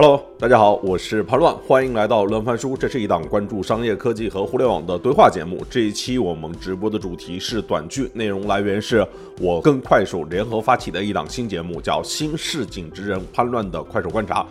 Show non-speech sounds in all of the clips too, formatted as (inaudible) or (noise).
Hello，大家好，我是潘乱，欢迎来到乱翻书。这是一档关注商业科技和互联网的对话节目。这一期我们直播的主题是短剧，内容来源是我跟快手联合发起的一档新节目，叫《新市井之人潘乱的快手观察》。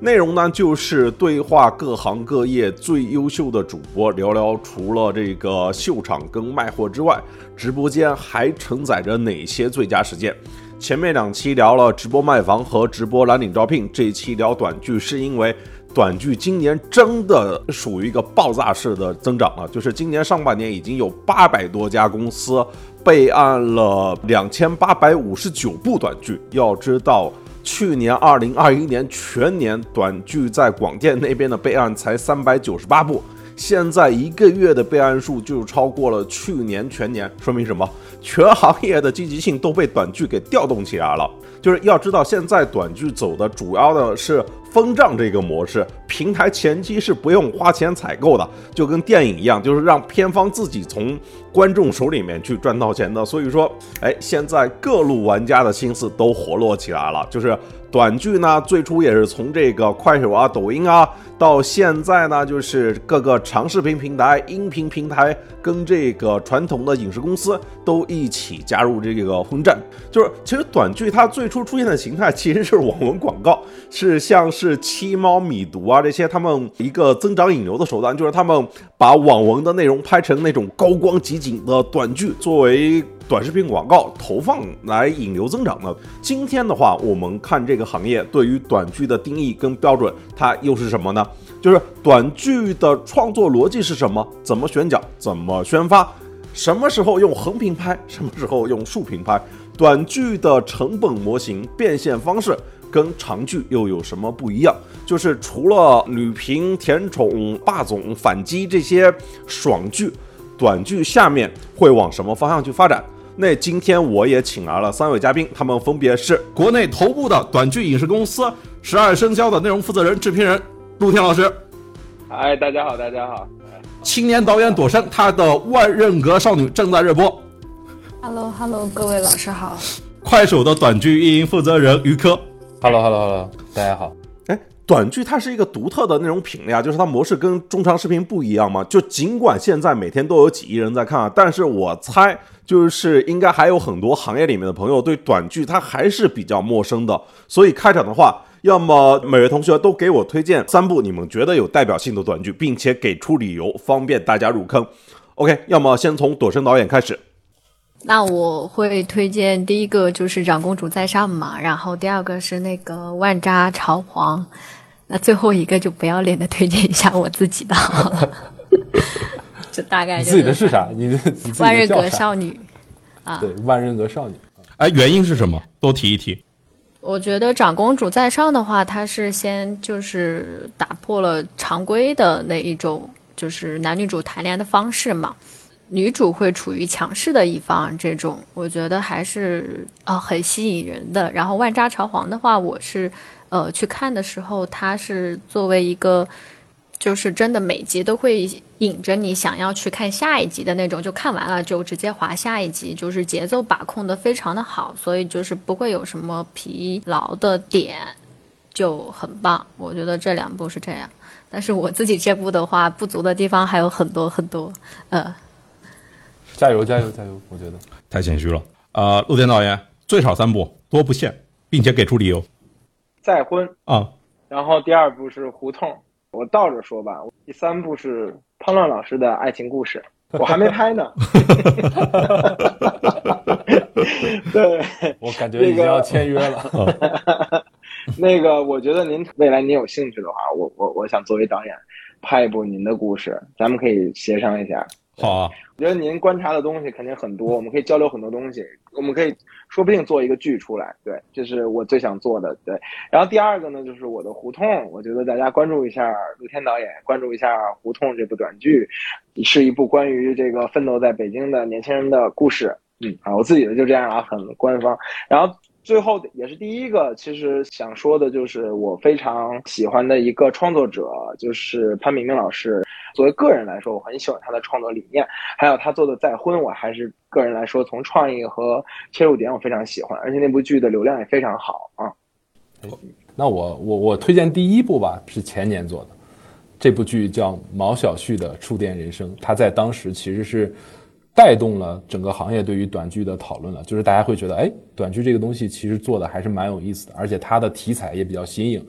内容呢就是对话各行各业最优秀的主播，聊聊除了这个秀场跟卖货之外，直播间还承载着哪些最佳实践。前面两期聊了直播卖房和直播蓝领招聘，这一期聊短剧，是因为短剧今年真的属于一个爆炸式的增长了。就是今年上半年已经有八百多家公司备案了两千八百五十九部短剧。要知道，去年二零二一年全年短剧在广电那边的备案才三百九十八部，现在一个月的备案数就超过了去年全年，说明什么？(laughs) 全行业的积极性都被短剧给调动起来了。就是要知道，现在短剧走的主要的是分账这个模式，平台前期是不用花钱采购的，就跟电影一样，就是让片方自己从观众手里面去赚到钱的。所以说，哎，现在各路玩家的心思都活络起来了，就是。短剧呢，最初也是从这个快手啊、抖音啊，到现在呢，就是各个长视频平台、音频平台跟这个传统的影视公司都一起加入这个混战。就是其实短剧它最初出现的形态其实是网文广告，是像是七猫、米读啊这些他们一个增长引流的手段，就是他们把网文的内容拍成那种高光集锦的短剧，作为。短视频广告投放来引流增长呢？今天的话，我们看这个行业对于短剧的定义跟标准，它又是什么呢？就是短剧的创作逻辑是什么？怎么选角？怎么宣发？什么时候用横屏拍？什么时候用竖屏拍？短剧的成本模型变现方式跟长剧又有什么不一样？就是除了女频、甜宠、霸总、反击这些爽剧，短剧下面会往什么方向去发展？那今天我也请来了三位嘉宾，他们分别是国内头部的短剧影视公司十二生肖的内容负责人、制片人陆天老师。嗨，大家好，大家好。青年导演朵山，他的《万仞阁少女》正在热播。Hello，Hello，各位老师好。快手的短剧运营负责人于科。Hello，Hello，Hello，大家好。短剧它是一个独特的内容品类啊，就是它模式跟中长视频不一样嘛。就尽管现在每天都有几亿人在看啊，但是我猜。就是应该还有很多行业里面的朋友对短剧它还是比较陌生的，所以开场的话，要么每位同学都给我推荐三部你们觉得有代表性的短剧，并且给出理由，方便大家入坑。OK，要么先从朵生导演开始。那我会推荐第一个就是《长公主在上》嘛，然后第二个是那个《万渣朝皇》，那最后一个就不要脸的推荐一下我自己的。(laughs) 就大概自己的是啥？你的万人格少女啊？对，万人格少女。哎，原因是什么？多提一提。我觉得长公主在上的话，她是先就是打破了常规的那一种，就是男女主谈恋爱的方式嘛。女主会处于强势的一方，这种我觉得还是啊很吸引人的。然后万渣朝皇的话，我是呃去看的时候，它是作为一个。就是真的每集都会引着你想要去看下一集的那种，就看完了就直接划下一集，就是节奏把控的非常的好，所以就是不会有什么疲劳的点，就很棒。我觉得这两部是这样，但是我自己这部的话不足的地方还有很多很多。呃，加油加油加油！我觉得太谦虚了。呃，陆天导演最少三部，多不限，并且给出理由。再婚啊，然后第二部是胡同。我倒着说吧，第三部是潘乱老师的爱情故事，我还没拍呢。(laughs) 对，我感觉已经要签约了。(laughs) 那个，我觉得您未来您有兴趣的话，我我我想作为导演拍一部您的故事，咱们可以协商一下。好啊，我觉得您观察的东西肯定很多，(laughs) 我们可以交流很多东西，我们可以说不定做一个剧出来。对，这是我最想做的。对，然后第二个呢，就是我的胡同，我觉得大家关注一下陆天导演，关注一下《胡同》这部短剧，是一部关于这个奋斗在北京的年轻人的故事。嗯，啊，我自己的就这样啊，很官方。然后。最后也是第一个，其实想说的就是我非常喜欢的一个创作者，就是潘明明老师。作为个人来说，我很喜欢他的创作理念，还有他做的《再婚》，我还是个人来说，从创意和切入点我非常喜欢，而且那部剧的流量也非常好啊。那我我我推荐第一部吧，是前年做的，这部剧叫毛小旭的《触电人生》，他在当时其实是带动了整个行业对于短剧的讨论了，就是大家会觉得，哎，短剧这个东西其实做的还是蛮有意思的，而且它的题材也比较新颖。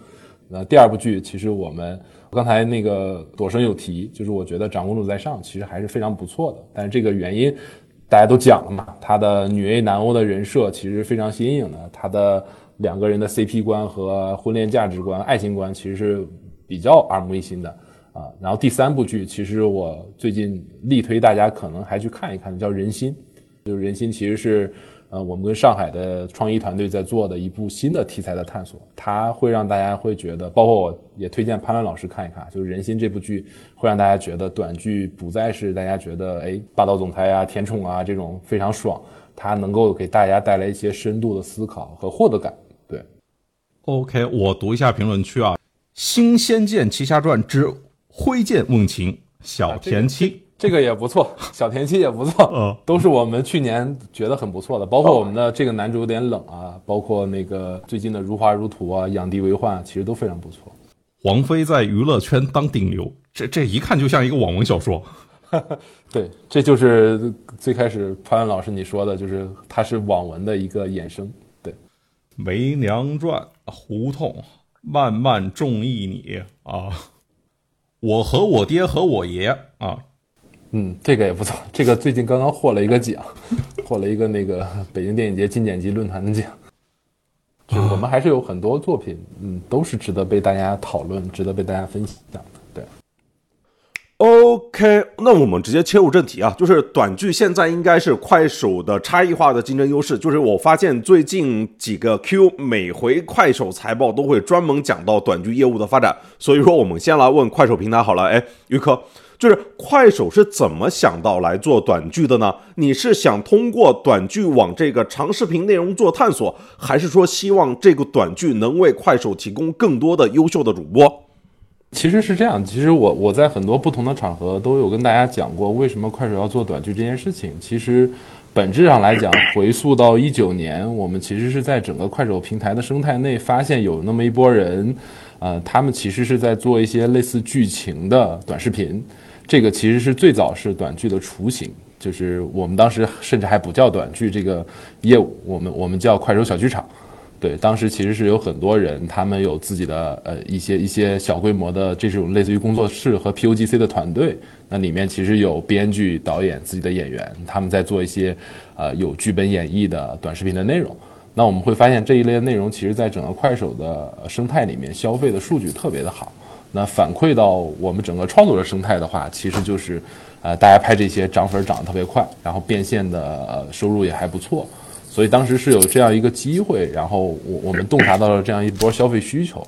那第二部剧，其实我们刚才那个朵生有提，就是我觉得《长公主在上》其实还是非常不错的，但是这个原因大家都讲了嘛，他的女 A 男欧的人设其实非常新颖的，他的两个人的 CP 观和婚恋价值观、爱情观其实是比较耳目一新的啊。然后第三部剧，其实我最近力推大家可能还去看一看，叫《人心》，就是《人心》其实是。呃，我们跟上海的创意团队在做的一部新的题材的探索，它会让大家会觉得，包括我也推荐潘乱老师看一看，就是《人心》这部剧，会让大家觉得短剧不再是大家觉得哎霸道总裁啊、甜宠啊这种非常爽，它能够给大家带来一些深度的思考和获得感。对，OK，我读一下评论区啊，《新仙剑奇侠传之挥剑问情》，小田七。这个也不错，(laughs) 小田七也不错，嗯，都是我们去年觉得很不错的，包括我们的这个男主有点冷啊，包括那个最近的如花如荼啊，养帝为患，其实都非常不错。王菲在娱乐圈当顶流，这这一看就像一个网文小说。(laughs) 对，这就是最开始潘老师你说的，就是它是网文的一个衍生。对，《梅娘传》胡同慢慢中意你啊，我和我爹和我爷啊。嗯，这个也不错。(laughs) 这个最近刚刚获了一个奖，(laughs) 获了一个那个北京电影节金剪辑论坛的奖。就我们还是有很多作品，嗯，都是值得被大家讨论、值得被大家分享的。OK，那我们直接切入正题啊，就是短剧现在应该是快手的差异化的竞争优势。就是我发现最近几个 Q 每回快手财报都会专门讲到短剧业务的发展，所以说我们先来问快手平台好了。哎，于科。就是快手是怎么想到来做短剧的呢？你是想通过短剧往这个长视频内容做探索，还是说希望这个短剧能为快手提供更多的优秀的主播？其实是这样，其实我我在很多不同的场合都有跟大家讲过，为什么快手要做短剧这件事情。其实本质上来讲，回溯到一九年，我们其实是在整个快手平台的生态内发现有那么一波人，呃，他们其实是在做一些类似剧情的短视频。这个其实是最早是短剧的雏形，就是我们当时甚至还不叫短剧这个业务，我们我们叫快手小剧场。对，当时其实是有很多人，他们有自己的呃一些一些小规模的这种类似于工作室和 POGC 的团队，那里面其实有编剧、导演、自己的演员，他们在做一些呃有剧本演绎的短视频的内容。那我们会发现这一类的内容，其实在整个快手的生态里面消费的数据特别的好。那反馈到我们整个创作者生态的话，其实就是，呃，大家拍这些涨粉涨得特别快，然后变现的收入也还不错，所以当时是有这样一个机会，然后我我们洞察到了这样一波消费需求，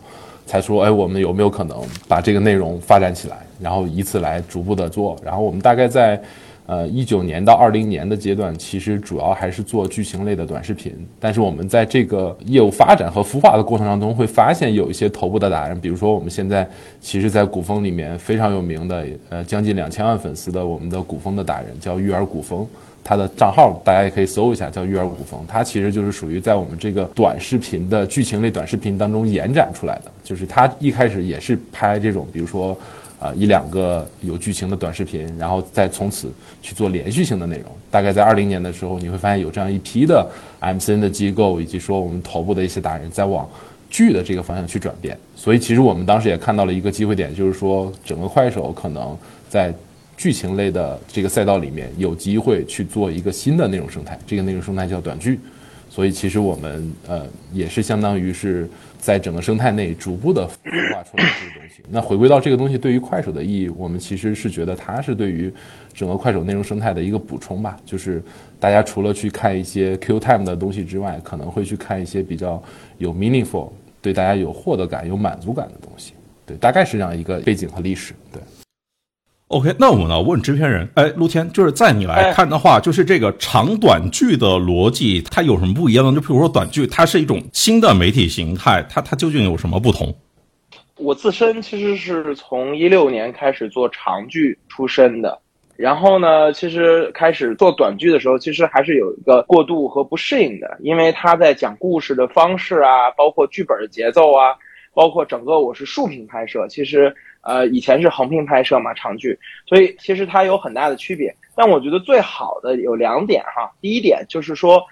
才说，哎，我们有没有可能把这个内容发展起来，然后以此来逐步的做，然后我们大概在。呃，一九年到二零年的阶段，其实主要还是做剧情类的短视频。但是我们在这个业务发展和孵化的过程当中，会发现有一些头部的达人，比如说我们现在其实，在古风里面非常有名的，呃，将近两千万粉丝的我们的古风的达人叫育儿古风，他的账号大家也可以搜一下，叫育儿古风。他其实就是属于在我们这个短视频的剧情类短视频当中延展出来的，就是他一开始也是拍这种，比如说。啊，一两个有剧情的短视频，然后再从此去做连续性的内容。大概在二零年的时候，你会发现有这样一批的 MCN 的机构，以及说我们头部的一些达人在往剧的这个方向去转变。所以，其实我们当时也看到了一个机会点，就是说整个快手可能在剧情类的这个赛道里面有机会去做一个新的内容生态。这个内容生态叫短剧。所以，其实我们呃也是相当于是。在整个生态内逐步的孵化出来这个东西。那回归到这个东西对于快手的意义，我们其实是觉得它是对于整个快手内容生态的一个补充吧。就是大家除了去看一些 Q time 的东西之外，可能会去看一些比较有 meaningful、对大家有获得感、有满足感的东西。对，大概是这样一个背景和历史。对。OK，那我们呢问制片人，哎，陆天，就是在你来看的话，就是这个长短剧的逻辑，它有什么不一样呢？就比如说短剧，它是一种新的媒体形态，它它究竟有什么不同？我自身其实是从一六年开始做长剧出身的，然后呢，其实开始做短剧的时候，其实还是有一个过渡和不适应的，因为他在讲故事的方式啊，包括剧本的节奏啊。包括整个我是竖屏拍摄，其实呃以前是横屏拍摄嘛长剧，所以其实它有很大的区别。但我觉得最好的有两点哈，第一点就是说。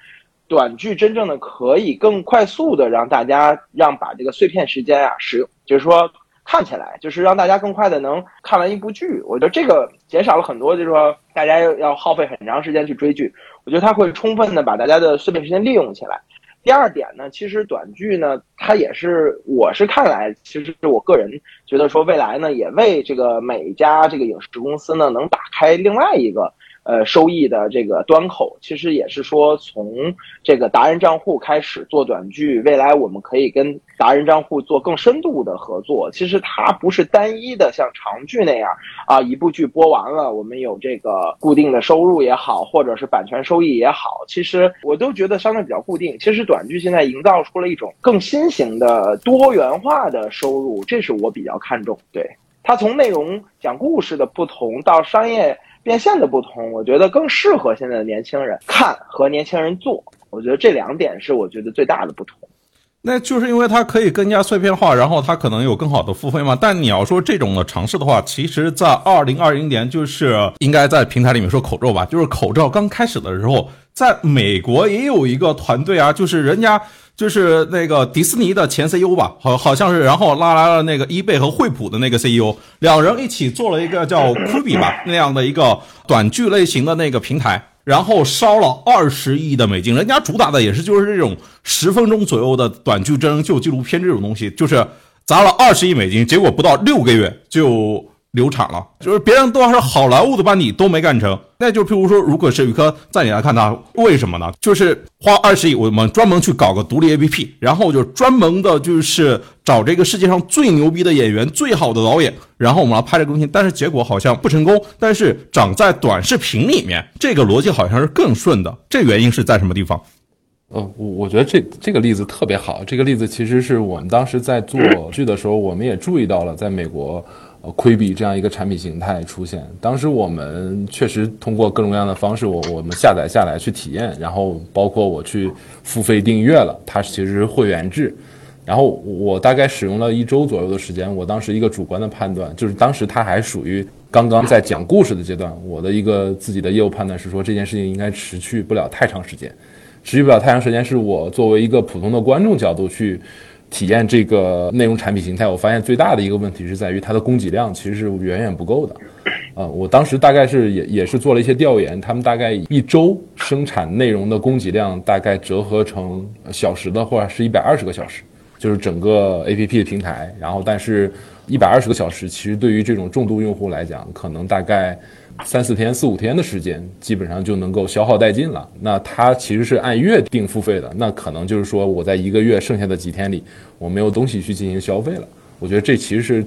短剧真正的可以更快速的让大家让把这个碎片时间啊使用，就是说看起来就是让大家更快的能看完一部剧。我觉得这个减少了很多，就是说大家要要耗费很长时间去追剧。我觉得它会充分的把大家的碎片时间利用起来。第二点呢，其实短剧呢，它也是我是看来，其实是我个人觉得说未来呢，也为这个每家这个影视公司呢，能打开另外一个。呃，收益的这个端口，其实也是说从这个达人账户开始做短剧，未来我们可以跟达人账户做更深度的合作。其实它不是单一的像长剧那样啊，一部剧播完了，我们有这个固定的收入也好，或者是版权收益也好，其实我都觉得相对比较固定。其实短剧现在营造出了一种更新型的多元化的收入，这是我比较看重。对它从内容讲故事的不同到商业。变现的不同，我觉得更适合现在的年轻人看和年轻人做。我觉得这两点是我觉得最大的不同。那就是因为它可以更加碎片化，然后它可能有更好的付费嘛。但你要说这种的尝试的话，其实，在二零二零年就是应该在平台里面说口罩吧，就是口罩刚开始的时候，在美国也有一个团队啊，就是人家。就是那个迪士尼的前 CEO 吧，好好像是，然后拉来了那个伊贝和惠普的那个 CEO，两人一起做了一个叫 Kubi 吧那样的一个短剧类型的那个平台，然后烧了二十亿的美金，人家主打的也是就是这种十分钟左右的短剧真人秀纪录片这种东西，就是砸了二十亿美金，结果不到六个月就。流产了，就是别人都还是好莱坞的班底都没干成，那就譬如说，如果是宇科，在你来看它为什么呢？就是花二十亿，我们专门去搞个独立 APP，然后就专门的就是找这个世界上最牛逼的演员、最好的导演，然后我们来拍这个东西，但是结果好像不成功。但是长在短视频里面，这个逻辑好像是更顺的，这原因是在什么地方？呃，我我觉得这这个例子特别好，这个例子其实是我们当时在做剧的时候，我们也注意到了，在美国。呃，亏比这样一个产品形态出现，当时我们确实通过各种各样的方式，我我们下载下来去体验，然后包括我去付费订阅了，它其实是会员制，然后我大概使用了一周左右的时间，我当时一个主观的判断就是，当时它还属于刚刚在讲故事的阶段，我的一个自己的业务判断是说这件事情应该持续不了太长时间，持续不了太长时间是我作为一个普通的观众角度去。体验这个内容产品形态，我发现最大的一个问题是在于它的供给量其实是远远不够的。啊，我当时大概是也也是做了一些调研，他们大概一周生产内容的供给量大概折合成小时的话是一百二十个小时，就是整个 A P P 的平台。然后，但是一百二十个小时其实对于这种重度用户来讲，可能大概。三四天、四五天的时间，基本上就能够消耗殆尽了。那它其实是按月定付费的，那可能就是说我在一个月剩下的几天里，我没有东西去进行消费了。我觉得这其实是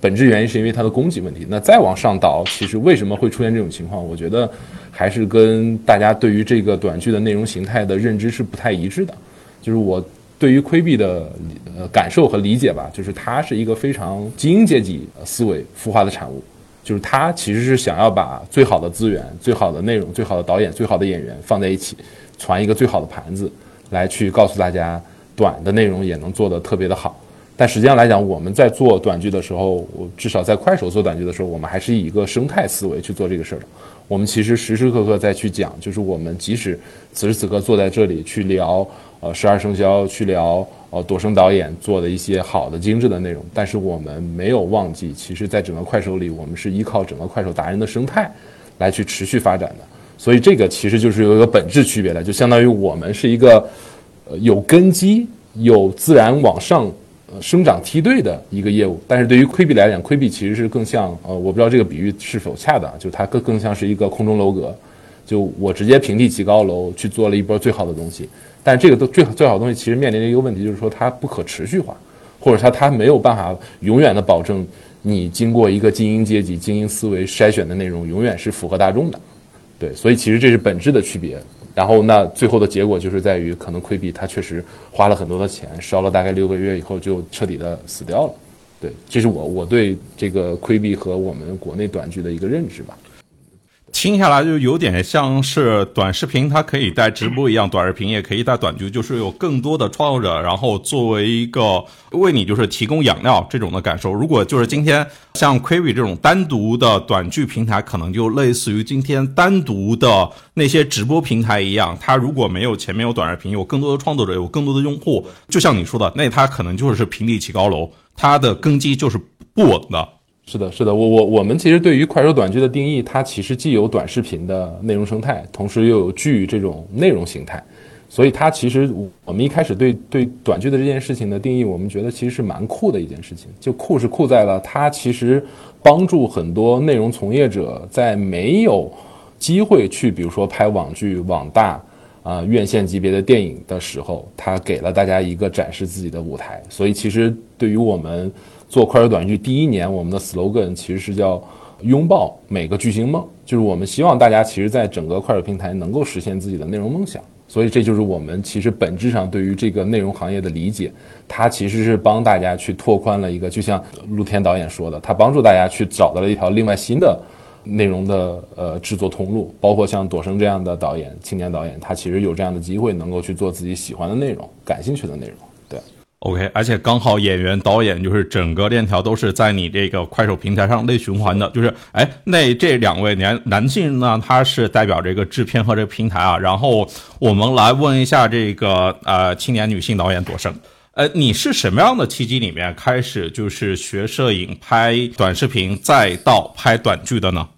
本质原因，是因为它的供给问题。那再往上倒，其实为什么会出现这种情况？我觉得还是跟大家对于这个短剧的内容形态的认知是不太一致的。就是我对于亏币的呃感受和理解吧，就是它是一个非常精英阶级思维孵化的产物。就是他其实是想要把最好的资源、最好的内容、最好的导演、最好的演员放在一起，传一个最好的盘子，来去告诉大家短的内容也能做得特别的好。但实际上来讲，我们在做短剧的时候，我至少在快手做短剧的时候，我们还是以一个生态思维去做这个事儿的。我们其实时时刻刻在去讲，就是我们即使此时此刻坐在这里去聊，呃，十二生肖去聊。哦，朵生导演做的一些好的、精致的内容，但是我们没有忘记，其实，在整个快手里，我们是依靠整个快手达人的生态来去持续发展的。所以，这个其实就是有一个本质区别的，就相当于我们是一个呃有根基、有自然往上呃生长梯队的一个业务。但是对于亏比来讲，亏比其实是更像呃，我不知道这个比喻是否恰当，就它更更像是一个空中楼阁，就我直接平地起高楼去做了一波最好的东西。但这个都最最好的东西，其实面临的一个问题就是说它不可持续化，或者它它没有办法永远的保证你经过一个精英阶级、精英思维筛选的内容永远是符合大众的，对，所以其实这是本质的区别。然后那最后的结果就是在于，可能亏比它确实花了很多的钱，烧了大概六个月以后就彻底的死掉了。对，这是我我对这个亏比和我们国内短剧的一个认知吧。听下来就有点像是短视频，它可以带直播一样，短视频也可以带短剧，就是有更多的创作者，然后作为一个为你就是提供养料这种的感受。如果就是今天像 Quibi 这种单独的短剧平台，可能就类似于今天单独的那些直播平台一样，它如果没有前面有短视频，有更多的创作者，有更多的用户，就像你说的，那它可能就是平地起高楼，它的根基就是不稳的。是的，是的，我我我们其实对于快手短剧的定义，它其实既有短视频的内容生态，同时又有剧这种内容形态，所以它其实我们一开始对对短剧的这件事情的定义，我们觉得其实是蛮酷的一件事情。就酷是酷在了它其实帮助很多内容从业者在没有机会去，比如说拍网剧、网大啊院线级别的电影的时候，它给了大家一个展示自己的舞台。所以其实对于我们。做快手短剧第一年，我们的 slogan 其实是叫“拥抱每个巨星梦”，就是我们希望大家其实，在整个快手平台能够实现自己的内容梦想。所以，这就是我们其实本质上对于这个内容行业的理解。它其实是帮大家去拓宽了一个，就像陆天导演说的，他帮助大家去找到了一条另外新的内容的呃制作通路。包括像朵生这样的导演、青年导演，他其实有这样的机会，能够去做自己喜欢的内容、感兴趣的内容。OK，而且刚好演员、导演就是整个链条都是在你这个快手平台上内循环的，就是哎，那这两位男男性呢，他是代表这个制片和这个平台啊。然后我们来问一下这个呃青年女性导演朵生，呃，你是什么样的契机里面开始就是学摄影、拍短视频，再到拍短剧的呢？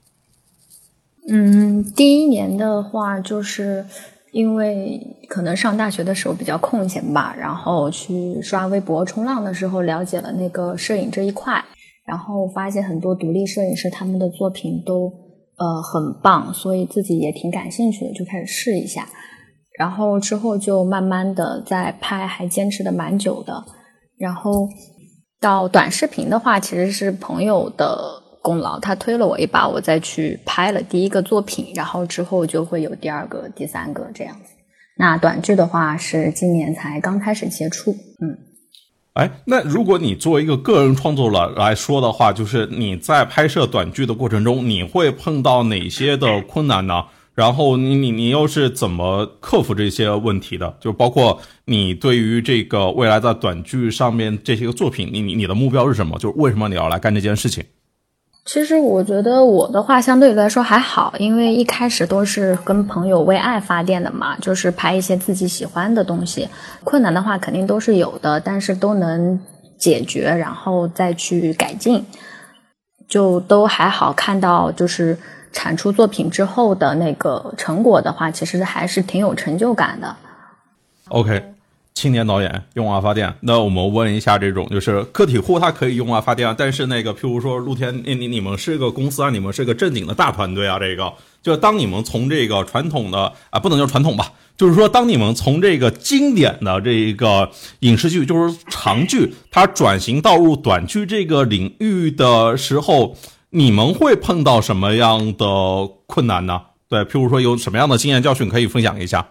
嗯，第一年的话就是。因为可能上大学的时候比较空闲吧，然后去刷微博、冲浪的时候了解了那个摄影这一块，然后发现很多独立摄影师他们的作品都呃很棒，所以自己也挺感兴趣的，就开始试一下。然后之后就慢慢的在拍，还坚持的蛮久的。然后到短视频的话，其实是朋友的。功劳，他推了我一把，我再去拍了第一个作品，然后之后就会有第二个、第三个这样子。那短剧的话是今年才刚开始接触，嗯。哎，那如果你作为一个个人创作者来说的话，就是你在拍摄短剧的过程中，你会碰到哪些的困难呢？然后你你你又是怎么克服这些问题的？就包括你对于这个未来在短剧上面这些个作品，你你你的目标是什么？就是为什么你要来干这件事情？其实我觉得我的话相对来说还好，因为一开始都是跟朋友为爱发电的嘛，就是拍一些自己喜欢的东西。困难的话肯定都是有的，但是都能解决，然后再去改进，就都还好。看到就是产出作品之后的那个成果的话，其实还是挺有成就感的。OK。青年导演用爱发电，那我们问一下，这种就是个体户他可以用爱发电，但是那个譬如说露天，你你你们是个公司啊，你们是个正经的大团队啊，这个就当你们从这个传统的啊，不能叫传统吧，就是说当你们从这个经典的这个影视剧，就是长剧，它转型到入短剧这个领域的时候，你们会碰到什么样的困难呢？对，譬如说有什么样的经验教训可以分享一下？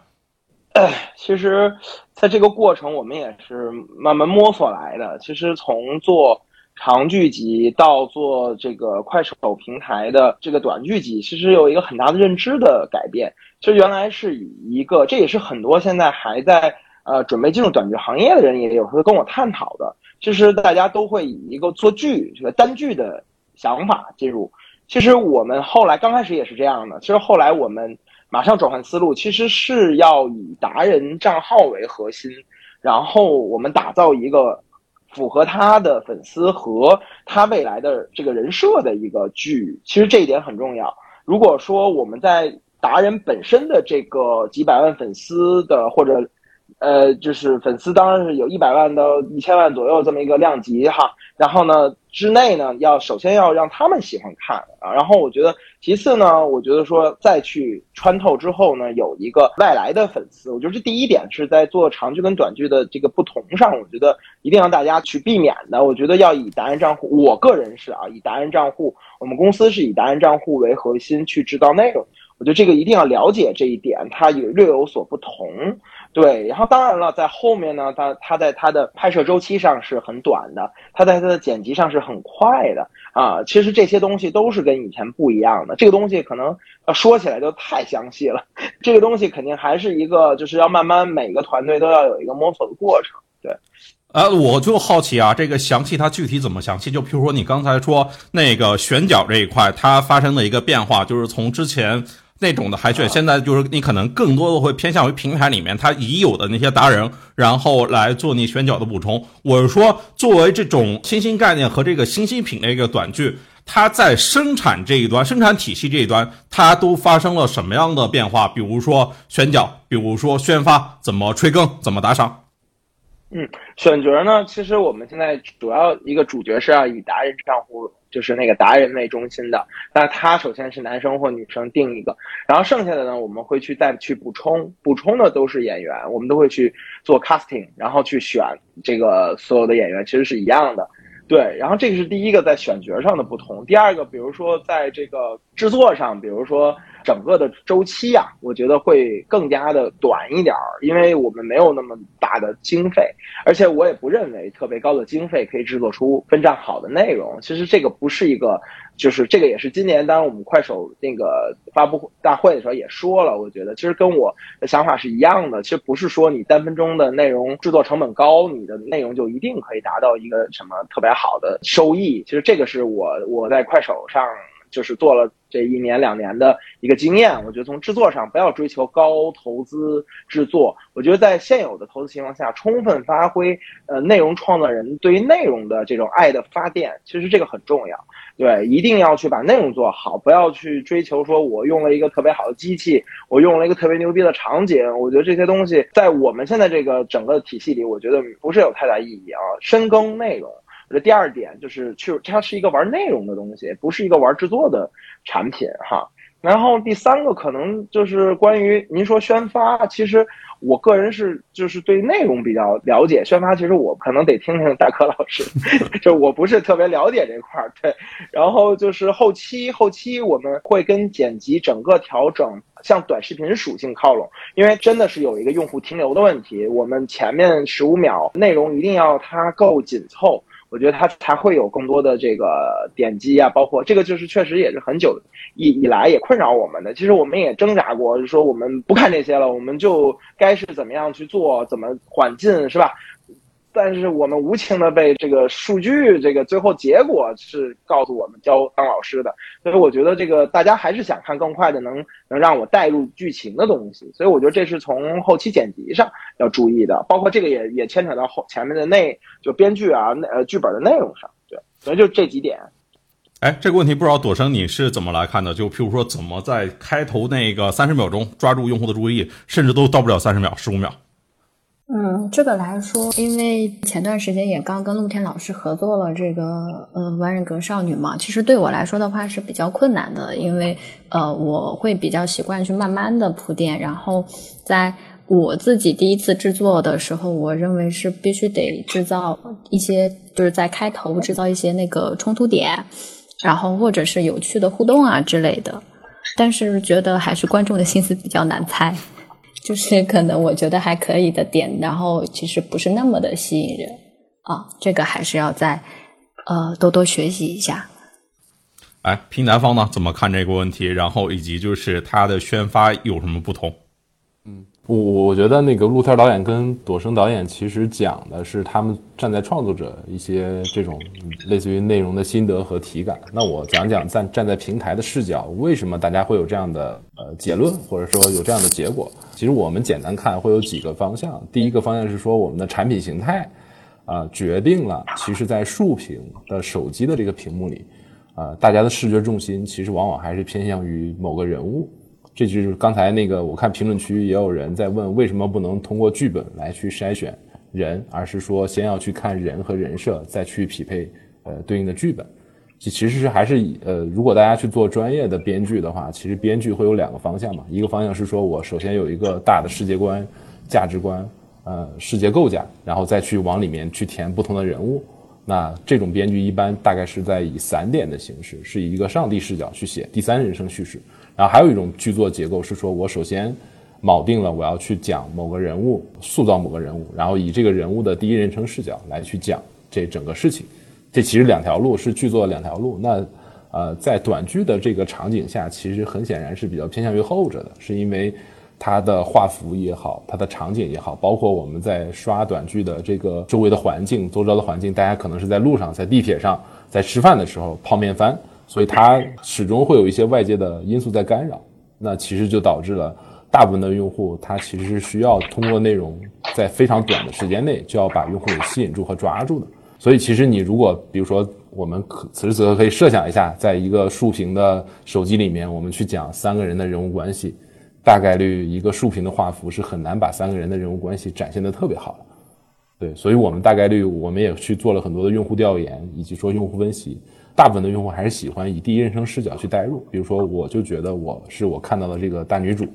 (clears throat) 其实。在这个过程，我们也是慢慢摸索来的。其实从做长剧集到做这个快手平台的这个短剧集，其实有一个很大的认知的改变。其实原来是以一个，这也是很多现在还在呃准备进入短剧行业的人也有时候跟我探讨的。其实大家都会以一个做剧这个单剧的想法进入。其实我们后来刚开始也是这样的。其实后来我们。马上转换思路，其实是要以达人账号为核心，然后我们打造一个符合他的粉丝和他未来的这个人设的一个剧。其实这一点很重要。如果说我们在达人本身的这个几百万粉丝的或者。呃，就是粉丝当然是有一百万到一千万左右这么一个量级哈，然后呢之内呢，要首先要让他们喜欢看啊，然后我觉得其次呢，我觉得说再去穿透之后呢，有一个外来的粉丝，我觉得这第一点是在做长剧跟短剧的这个不同上，我觉得一定要大家去避免的，我觉得要以达人账户，我个人是啊，以达人账户，我们公司是以达人账户为核心去制造内容，我觉得这个一定要了解这一点，它有略有所不同。对，然后当然了，在后面呢，它它在它的拍摄周期上是很短的，它在它的剪辑上是很快的啊，其实这些东西都是跟以前不一样的。这个东西可能说起来就太详细了，(laughs) 这个东西肯定还是一个，就是要慢慢每个团队都要有一个摸索的过程。对，呃，我就好奇啊，这个详细它具体怎么详细？就譬如说你刚才说那个选角这一块，它发生的一个变化，就是从之前。那种的海选，现在就是你可能更多的会偏向于平台里面它已有的那些达人，然后来做你选角的补充。我是说，作为这种新兴概念和这个新兴品的一个短剧，它在生产这一端、生产体系这一端，它都发生了什么样的变化？比如说选角，比如说宣发，怎么催更，怎么打赏？嗯，选角呢，其实我们现在主要一个主角是要以达人账户。就是那个达人为中心的，那他首先是男生或女生定一个，然后剩下的呢，我们会去再去补充，补充的都是演员，我们都会去做 casting，然后去选这个所有的演员，其实是一样的。对，然后这个是第一个在选角上的不同。第二个，比如说在这个制作上，比如说整个的周期啊，我觉得会更加的短一点儿，因为我们没有那么大的经费，而且我也不认为特别高的经费可以制作出分账好的内容。其实这个不是一个。就是这个也是今年，当然我们快手那个发布大会的时候也说了，我觉得其实跟我的想法是一样的。其实不是说你单分钟的内容制作成本高，你的内容就一定可以达到一个什么特别好的收益。其实这个是我我在快手上就是做了这一年两年的一个经验。我觉得从制作上不要追求高投资制作，我觉得在现有的投资情况下，充分发挥呃内容创作人对于内容的这种爱的发电，其实这个很重要。对，一定要去把内容做好，不要去追求说我用了一个特别好的机器，我用了一个特别牛逼的场景。我觉得这些东西在我们现在这个整个体系里，我觉得不是有太大意义啊。深耕内容，我觉得第二点就是去，它是一个玩内容的东西，不是一个玩制作的产品哈。然后第三个可能就是关于您说宣发，其实。我个人是就是对内容比较了解，宣发其实我可能得听听大柯老师，(laughs) 就我不是特别了解这块儿。对，然后就是后期后期我们会跟剪辑整个调整向短视频属性靠拢，因为真的是有一个用户停留的问题，我们前面十五秒内容一定要它够紧凑。我觉得它才会有更多的这个点击啊，包括这个就是确实也是很久以以来也困扰我们的。其实我们也挣扎过，就说我们不看这些了，我们就该是怎么样去做，怎么缓进，是吧？但是我们无情的被这个数据，这个最后结果是告诉我们教当老师的，所以我觉得这个大家还是想看更快的，能能让我带入剧情的东西，所以我觉得这是从后期剪辑上要注意的，包括这个也也牵扯到后前面的内就编剧啊，呃剧本的内容上，对，所以就这几点。哎，这个问题不知道朵生你是怎么来看的？就譬如说，怎么在开头那个三十秒钟抓住用户的注意，甚至都到不了三十秒，十五秒。嗯，这个来说，因为前段时间也刚跟陆天老师合作了这个呃万人格少女嘛，其实对我来说的话是比较困难的，因为呃我会比较习惯去慢慢的铺垫，然后在我自己第一次制作的时候，我认为是必须得制造一些，就是在开头制造一些那个冲突点，然后或者是有趣的互动啊之类的，但是觉得还是观众的心思比较难猜。就是可能我觉得还可以的点，然后其实不是那么的吸引人啊，这个还是要再呃多多学习一下。哎，平台方呢怎么看这个问题？然后以及就是它的宣发有什么不同？嗯，我我觉得那个陆天导演跟朵生导演其实讲的是他们站在创作者一些这种类似于内容的心得和体感。那我讲讲站站在平台的视角，为什么大家会有这样的呃结论，或者说有这样的结果？其实我们简单看会有几个方向。第一个方向是说我们的产品形态，啊，决定了其实，在竖屏的手机的这个屏幕里，啊，大家的视觉重心其实往往还是偏向于某个人物。这就是刚才那个，我看评论区也有人在问，为什么不能通过剧本来去筛选人，而是说先要去看人和人设，再去匹配呃对应的剧本。其实是还是以呃，如果大家去做专业的编剧的话，其实编剧会有两个方向嘛。一个方向是说我首先有一个大的世界观、价值观，呃，世界构架，然后再去往里面去填不同的人物。那这种编剧一般大概是在以散点的形式，是以一个上帝视角去写第三人称叙事。然后还有一种剧作结构是说我首先铆定了我要去讲某个人物，塑造某个人物，然后以这个人物的第一人称视角来去讲这整个事情。这其实两条路是剧作两条路。那呃，在短剧的这个场景下，其实很显然是比较偏向于后者的，是因为它的画幅也好，它的场景也好，包括我们在刷短剧的这个周围的环境、周遭的环境，大家可能是在路上、在地铁上、在吃饭的时候泡面番，所以它始终会有一些外界的因素在干扰。那其实就导致了大部分的用户，他其实是需要通过内容在非常短的时间内就要把用户给吸引住和抓住的。所以其实你如果比如说我们可此时此刻可以设想一下，在一个竖屏的手机里面，我们去讲三个人的人物关系，大概率一个竖屏的画幅是很难把三个人的人物关系展现的特别好的。对，所以我们大概率我们也去做了很多的用户调研，以及说用户分析。大部分的用户还是喜欢以第一人称视角去代入，比如说我就觉得我是我看到的这个大女主，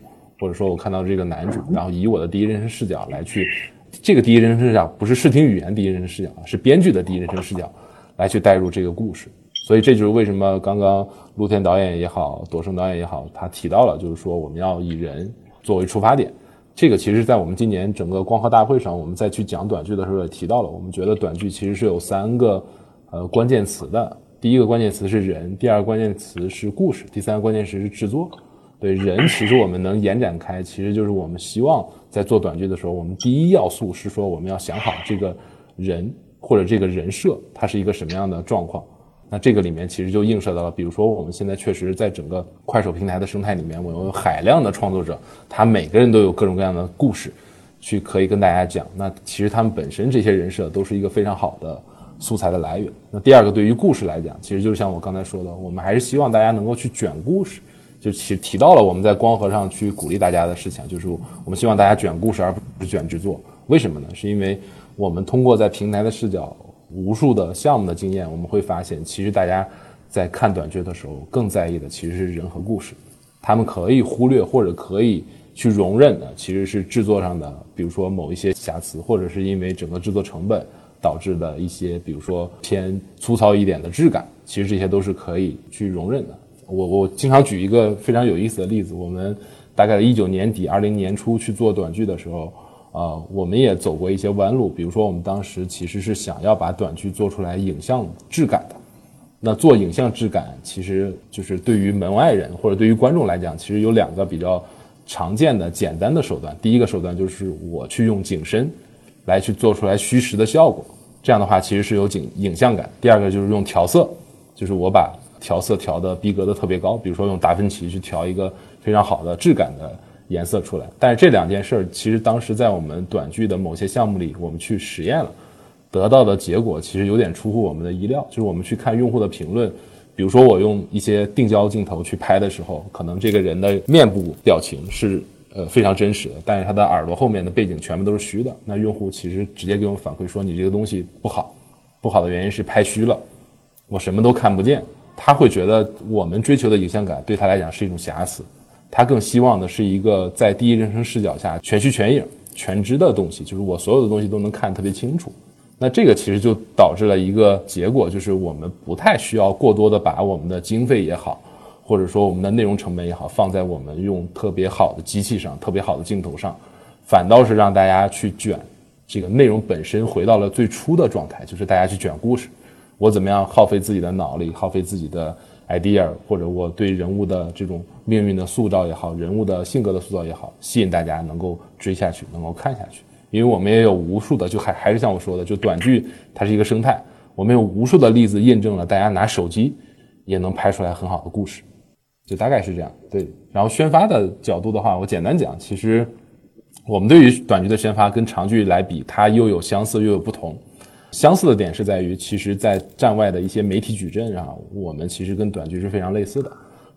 或者说我看到这个男主，然后以我的第一人称视角来去，这个第一人称视角不是视听语言第一人称视角啊，是编剧的第一人称视角来去代入这个故事。所以这就是为什么刚刚陆天导演也好，朵生导演也好，他提到了就是说我们要以人作为出发点。这个其实，在我们今年整个光合大会上，我们再去讲短剧的时候也提到了，我们觉得短剧其实是有三个呃关键词的。第一个关键词是人，第二个关键词是故事，第三个关键词是制作。对人，其实我们能延展开，其实就是我们希望在做短剧的时候，我们第一要素是说我们要想好这个人或者这个人设，它是一个什么样的状况。那这个里面其实就映射到了，比如说我们现在确实在整个快手平台的生态里面，我有海量的创作者，他每个人都有各种各样的故事，去可以跟大家讲。那其实他们本身这些人设都是一个非常好的。素材的来源。那第二个，对于故事来讲，其实就像我刚才说的，我们还是希望大家能够去卷故事。就其实提到了我们在光合上去鼓励大家的事情，就是我们希望大家卷故事，而不是卷制作。为什么呢？是因为我们通过在平台的视角、无数的项目的经验，我们会发现，其实大家在看短剧的时候，更在意的其实是人和故事。他们可以忽略或者可以去容忍的，其实是制作上的，比如说某一些瑕疵，或者是因为整个制作成本。导致的一些，比如说偏粗糙一点的质感，其实这些都是可以去容忍的。我我经常举一个非常有意思的例子，我们大概一九年底、二零年初去做短剧的时候，啊，我们也走过一些弯路。比如说，我们当时其实是想要把短剧做出来影像质感的。那做影像质感，其实就是对于门外人或者对于观众来讲，其实有两个比较常见的简单的手段。第一个手段就是我去用景深来去做出来虚实的效果。这样的话其实是有景影像感。第二个就是用调色，就是我把调色调的逼格的特别高，比如说用达芬奇去调一个非常好的质感的颜色出来。但是这两件事儿其实当时在我们短剧的某些项目里，我们去实验了，得到的结果其实有点出乎我们的意料。就是我们去看用户的评论，比如说我用一些定焦镜头去拍的时候，可能这个人的面部表情是。呃，非常真实的，但是他的耳朵后面的背景全部都是虚的。那用户其实直接给我们反馈说，你这个东西不好，不好的原因是拍虚了，我什么都看不见。他会觉得我们追求的影像感对他来讲是一种瑕疵，他更希望的是一个在第一人称视角下全虚全影、全知的东西，就是我所有的东西都能看特别清楚。那这个其实就导致了一个结果，就是我们不太需要过多的把我们的经费也好。或者说我们的内容成本也好，放在我们用特别好的机器上、特别好的镜头上，反倒是让大家去卷这个内容本身回到了最初的状态，就是大家去卷故事。我怎么样耗费自己的脑力，耗费自己的 idea，或者我对人物的这种命运的塑造也好，人物的性格的塑造也好，吸引大家能够追下去，能够看下去。因为我们也有无数的，就还还是像我说的，就短剧它是一个生态，我们有无数的例子印证了，大家拿手机也能拍出来很好的故事。就大概是这样，对。然后宣发的角度的话，我简单讲，其实我们对于短剧的宣发跟长剧来比，它又有相似又有不同。相似的点是在于，其实，在站外的一些媒体矩阵上，我们其实跟短剧是非常类似的。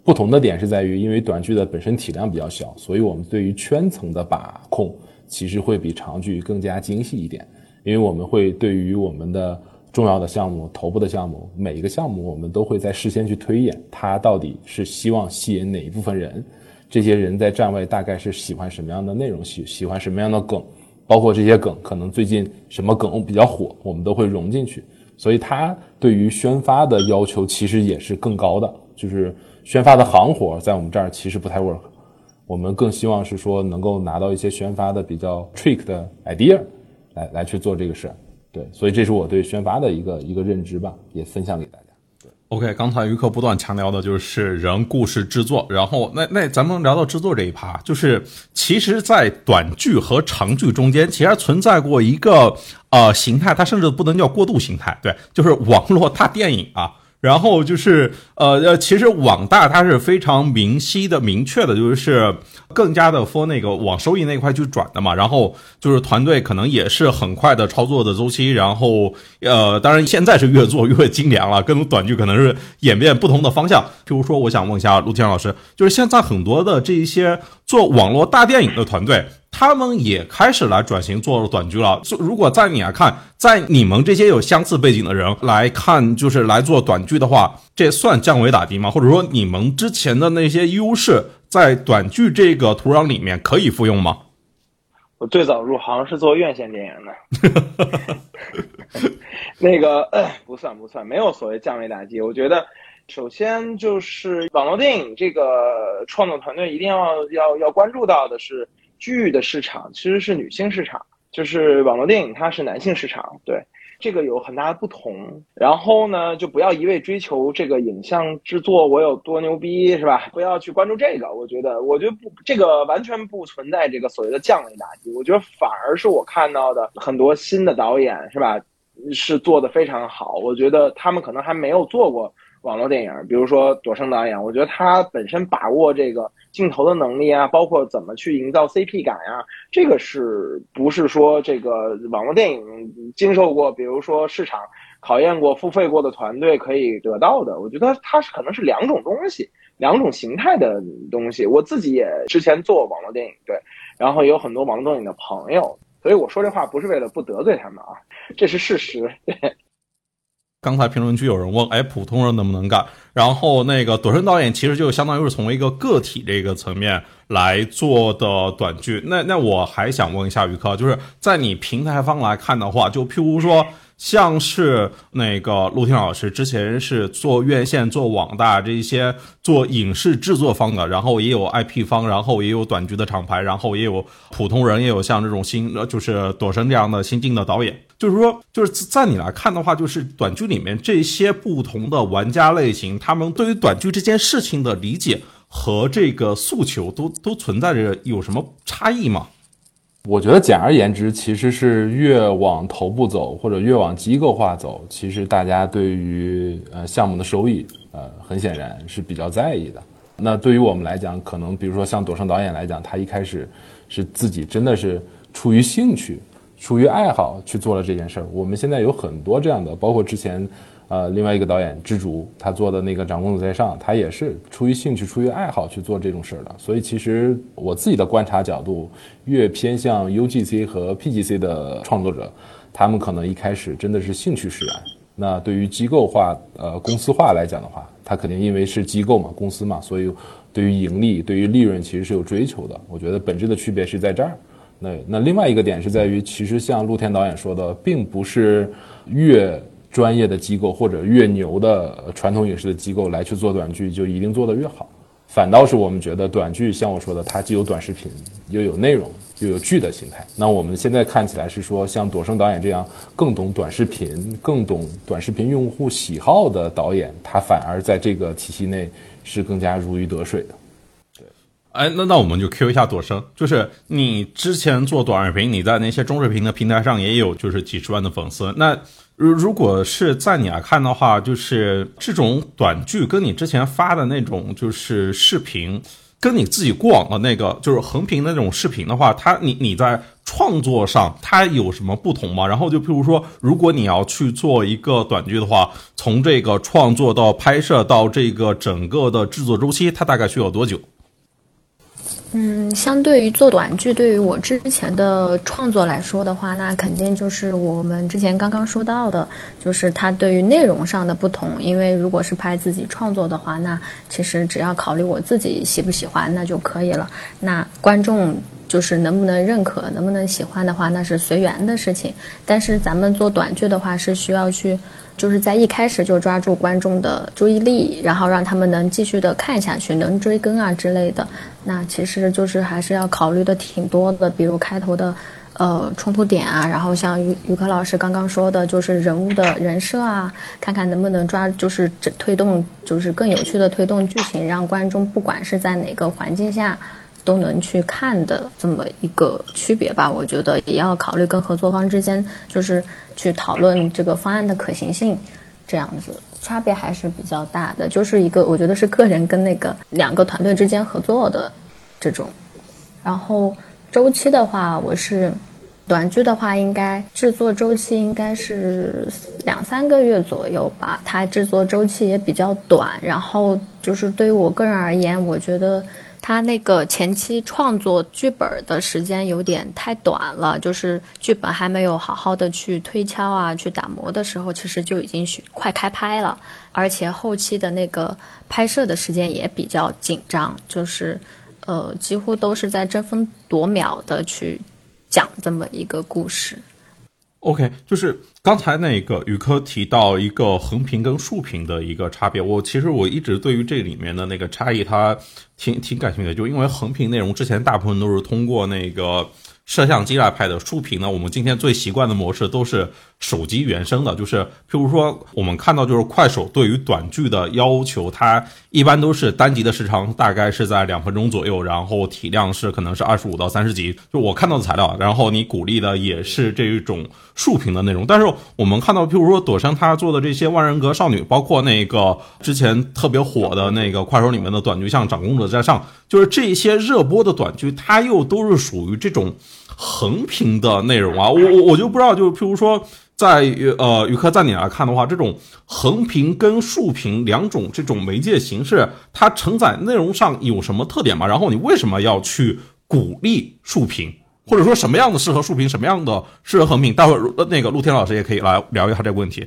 不同的点是在于，因为短剧的本身体量比较小，所以我们对于圈层的把控其实会比长剧更加精细一点。因为我们会对于我们的。重要的项目、头部的项目，每一个项目我们都会在事先去推演，它到底是希望吸引哪一部分人，这些人在站外大概是喜欢什么样的内容，喜喜欢什么样的梗，包括这些梗可能最近什么梗比较火，我们都会融进去。所以它对于宣发的要求其实也是更高的，就是宣发的行活在我们这儿其实不太 work，我们更希望是说能够拿到一些宣发的比较 trick 的 idea 来来去做这个事。对，所以这是我对宣发的一个一个认知吧，也分享给大家。对 OK，刚才于克不断强调的就是人、故事、制作，然后那那咱们聊到制作这一趴，就是其实，在短剧和长剧中间，其实存在过一个呃形态，它甚至不能叫过渡形态，对，就是网络大电影啊。然后就是呃呃，其实网大它是非常明晰的、明确的，就是更加的 for 那个往收益那块去转的嘛。然后就是团队可能也是很快的操作的周期。然后呃，当然现在是越做越精良了，跟短剧可能是演变不同的方向。譬如说，我想问一下陆天老师，就是现在很多的这一些做网络大电影的团队。他们也开始来转型做短剧了。就如果在你来看，在你们这些有相似背景的人来看，就是来做短剧的话，这算降维打击吗？或者说，你们之前的那些优势在短剧这个土壤里面可以复用吗？我最早入行是做院线电影的，(laughs) (laughs) 那个不算不算，没有所谓降维打击。我觉得，首先就是网络电影这个创作团队一定要要要关注到的是。剧的市场其实是女性市场，就是网络电影它是男性市场，对这个有很大的不同。然后呢，就不要一味追求这个影像制作我有多牛逼，是吧？不要去关注这个。我觉得，我觉得不，这个完全不存在这个所谓的降维打击。我觉得反而是我看到的很多新的导演，是吧？是做的非常好。我觉得他们可能还没有做过。网络电影，比如说朵生导演，我觉得他本身把握这个镜头的能力啊，包括怎么去营造 CP 感呀，这个是不是说这个网络电影经受过，比如说市场考验过、付费过的团队可以得到的？我觉得它是可能是两种东西，两种形态的东西。我自己也之前做网络电影，对，然后有很多网络电影的朋友，所以我说这话不是为了不得罪他们啊，这是事实。对。(laughs) 刚才评论区有人问，哎，普通人能不能干？然后那个朵生导演其实就相当于是从一个个体这个层面来做的短剧。那那我还想问一下于科，就是在你平台方来看的话，就譬如说。像是那个陆天老师之前是做院线、做网大这一些做影视制作方的，然后也有 IP 方，然后也有短剧的厂牌，然后也有普通人，也有像这种新，就是朵生这样的新晋的导演。就是说，就是在你来看的话，就是短剧里面这些不同的玩家类型，他们对于短剧这件事情的理解和这个诉求，都都存在着有什么差异吗？我觉得简而言之，其实是越往头部走，或者越往机构化走，其实大家对于呃项目的收益，呃，很显然是比较在意的。那对于我们来讲，可能比如说像朵生导演来讲，他一开始是自己真的是出于兴趣、出于爱好去做了这件事儿。我们现在有很多这样的，包括之前。呃，另外一个导演蜘蛛，他做的那个《长公主在上》，他也是出于兴趣、出于爱好去做这种事儿的。所以，其实我自己的观察角度，越偏向 UGC 和 PGC 的创作者，他们可能一开始真的是兴趣使然。那对于机构化、呃公司化来讲的话，他肯定因为是机构嘛、公司嘛，所以对于盈利、对于利润其实是有追求的。我觉得本质的区别是在这儿。那那另外一个点是在于，其实像陆天导演说的，并不是越。专业的机构或者越牛的传统影视的机构来去做短剧，就一定做得越好。反倒是我们觉得短剧，像我说的，它既有短视频，又有内容，又有剧的形态。那我们现在看起来是说，像朵生导演这样更懂短视频、更懂短视频用户喜好的导演，他反而在这个体系内是更加如鱼得水的。哎，那那我们就 Q 一下朵生，就是你之前做短视频，你在那些中视频的平台上也有就是几十万的粉丝，那。如如果是在你来看的话，就是这种短剧跟你之前发的那种就是视频，跟你自己过往的那个就是横屏的那种视频的话，它你你在创作上它有什么不同吗？然后就譬如说，如果你要去做一个短剧的话，从这个创作到拍摄到这个整个的制作周期，它大概需要多久？嗯，相对于做短剧，对于我之前的创作来说的话，那肯定就是我们之前刚刚说到的，就是它对于内容上的不同。因为如果是拍自己创作的话，那其实只要考虑我自己喜不喜欢，那就可以了。那观众就是能不能认可、能不能喜欢的话，那是随缘的事情。但是咱们做短剧的话，是需要去。就是在一开始就抓住观众的注意力，然后让他们能继续的看下去，能追更啊之类的。那其实就是还是要考虑的挺多的，比如开头的，呃冲突点啊，然后像于于科老师刚刚说的，就是人物的人设啊，看看能不能抓，就是推动，就是更有趣的推动剧情，让观众不管是在哪个环境下都能去看的这么一个区别吧。我觉得也要考虑跟合作方之间，就是去讨论这个方案的可行性，这样子差别还是比较大的。就是一个我觉得是个人跟那个两个团队之间合作的这种，然后周期的话，我是。短剧的话，应该制作周期应该是两三个月左右吧。它制作周期也比较短，然后就是对于我个人而言，我觉得他那个前期创作剧本的时间有点太短了。就是剧本还没有好好的去推敲啊、去打磨的时候，其实就已经快开拍了。而且后期的那个拍摄的时间也比较紧张，就是呃，几乎都是在争分夺秒的去。讲这么一个故事，OK，就是刚才那个宇科提到一个横屏跟竖屏的一个差别，我其实我一直对于这里面的那个差异，它挺挺感兴趣的，就因为横屏内容之前大部分都是通过那个。摄像机来拍的竖屏呢，我们今天最习惯的模式都是手机原生的，就是譬如说我们看到就是快手对于短剧的要求，它一般都是单集的时长大概是在两分钟左右，然后体量是可能是二十五到三十集，就我看到的材料，然后你鼓励的也是这一种竖屏的内容，但是我们看到譬如说朵山他做的这些万人格少女，包括那个之前特别火的那个快手里面的短剧，像长公主在上，就是这些热播的短剧，它又都是属于这种。横屏的内容啊，我我我就不知道，就譬如说，在呃，宇科在你来看的话，这种横屏跟竖屏两种这种媒介形式，它承载内容上有什么特点吗？然后你为什么要去鼓励竖屏，或者说什么样的适合竖屏，什么样的适合横屏？待会儿那个陆天老师也可以来聊一下这个问题。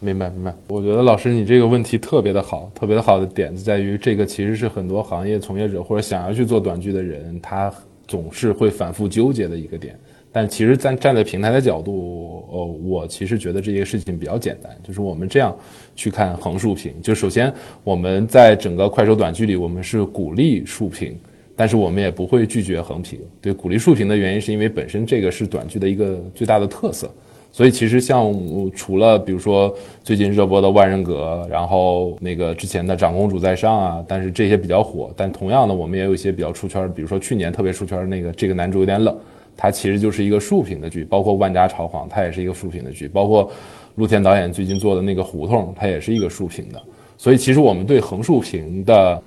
明白明白，我觉得老师你这个问题特别的好，特别的好的点子在于，这个其实是很多行业从业者或者想要去做短剧的人，他。总是会反复纠结的一个点，但其实站站在平台的角度，呃，我其实觉得这些事情比较简单，就是我们这样去看横竖屏。就首先我们在整个快手短剧里，我们是鼓励竖屏，但是我们也不会拒绝横屏。对，鼓励竖屏的原因是因为本身这个是短剧的一个最大的特色。所以其实像除了比如说最近热播的《万人格》，然后那个之前的《长公主在上》啊，但是这些比较火。但同样的，我们也有一些比较出圈，比如说去年特别出圈的那个《这个男主有点冷》，它其实就是一个竖屏的剧。包括《万家朝皇》，它也是一个竖屏的剧。包括陆天导演最近做的那个《胡同》，它也是一个竖屏的。所以其实我们对横竖屏的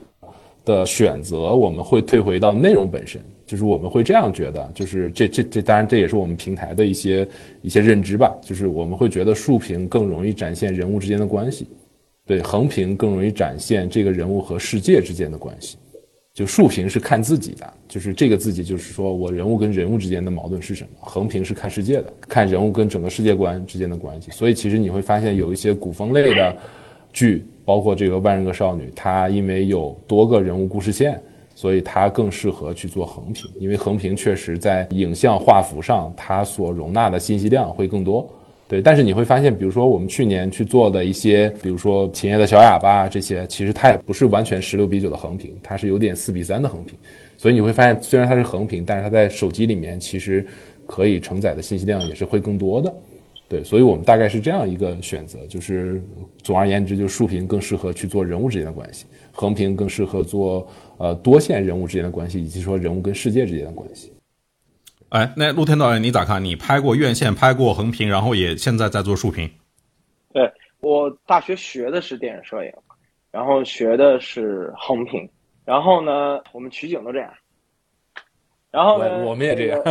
的选择，我们会退回到内容本身。就是我们会这样觉得，就是这这这，当然这也是我们平台的一些一些认知吧。就是我们会觉得竖屏更容易展现人物之间的关系，对，横屏更容易展现这个人物和世界之间的关系。就竖屏是看自己的，就是这个自己，就是说我人物跟人物之间的矛盾是什么；横屏是看世界的，看人物跟整个世界观之间的关系。所以其实你会发现有一些古风类的剧，包括这个《万人阁少女》，它因为有多个人物故事线。所以它更适合去做横屏，因为横屏确实在影像画幅上，它所容纳的信息量会更多。对，但是你会发现，比如说我们去年去做的一些，比如说秦叶的小哑巴这些，其实它也不是完全十六比九的横屏，它是有点四比三的横屏。所以你会发现，虽然它是横屏，但是它在手机里面其实可以承载的信息量也是会更多的。对，所以我们大概是这样一个选择，就是总而言之，就是竖屏更适合去做人物之间的关系，横屏更适合做。呃，多线人物之间的关系，以及说人物跟世界之间的关系。哎，那陆天导演你咋看？你拍过院线，拍过横屏，然后也现在在做竖屏。对我大学学的是电影摄影，然后学的是横屏，然后呢，我们取景都这样。然后呢，我们也这样。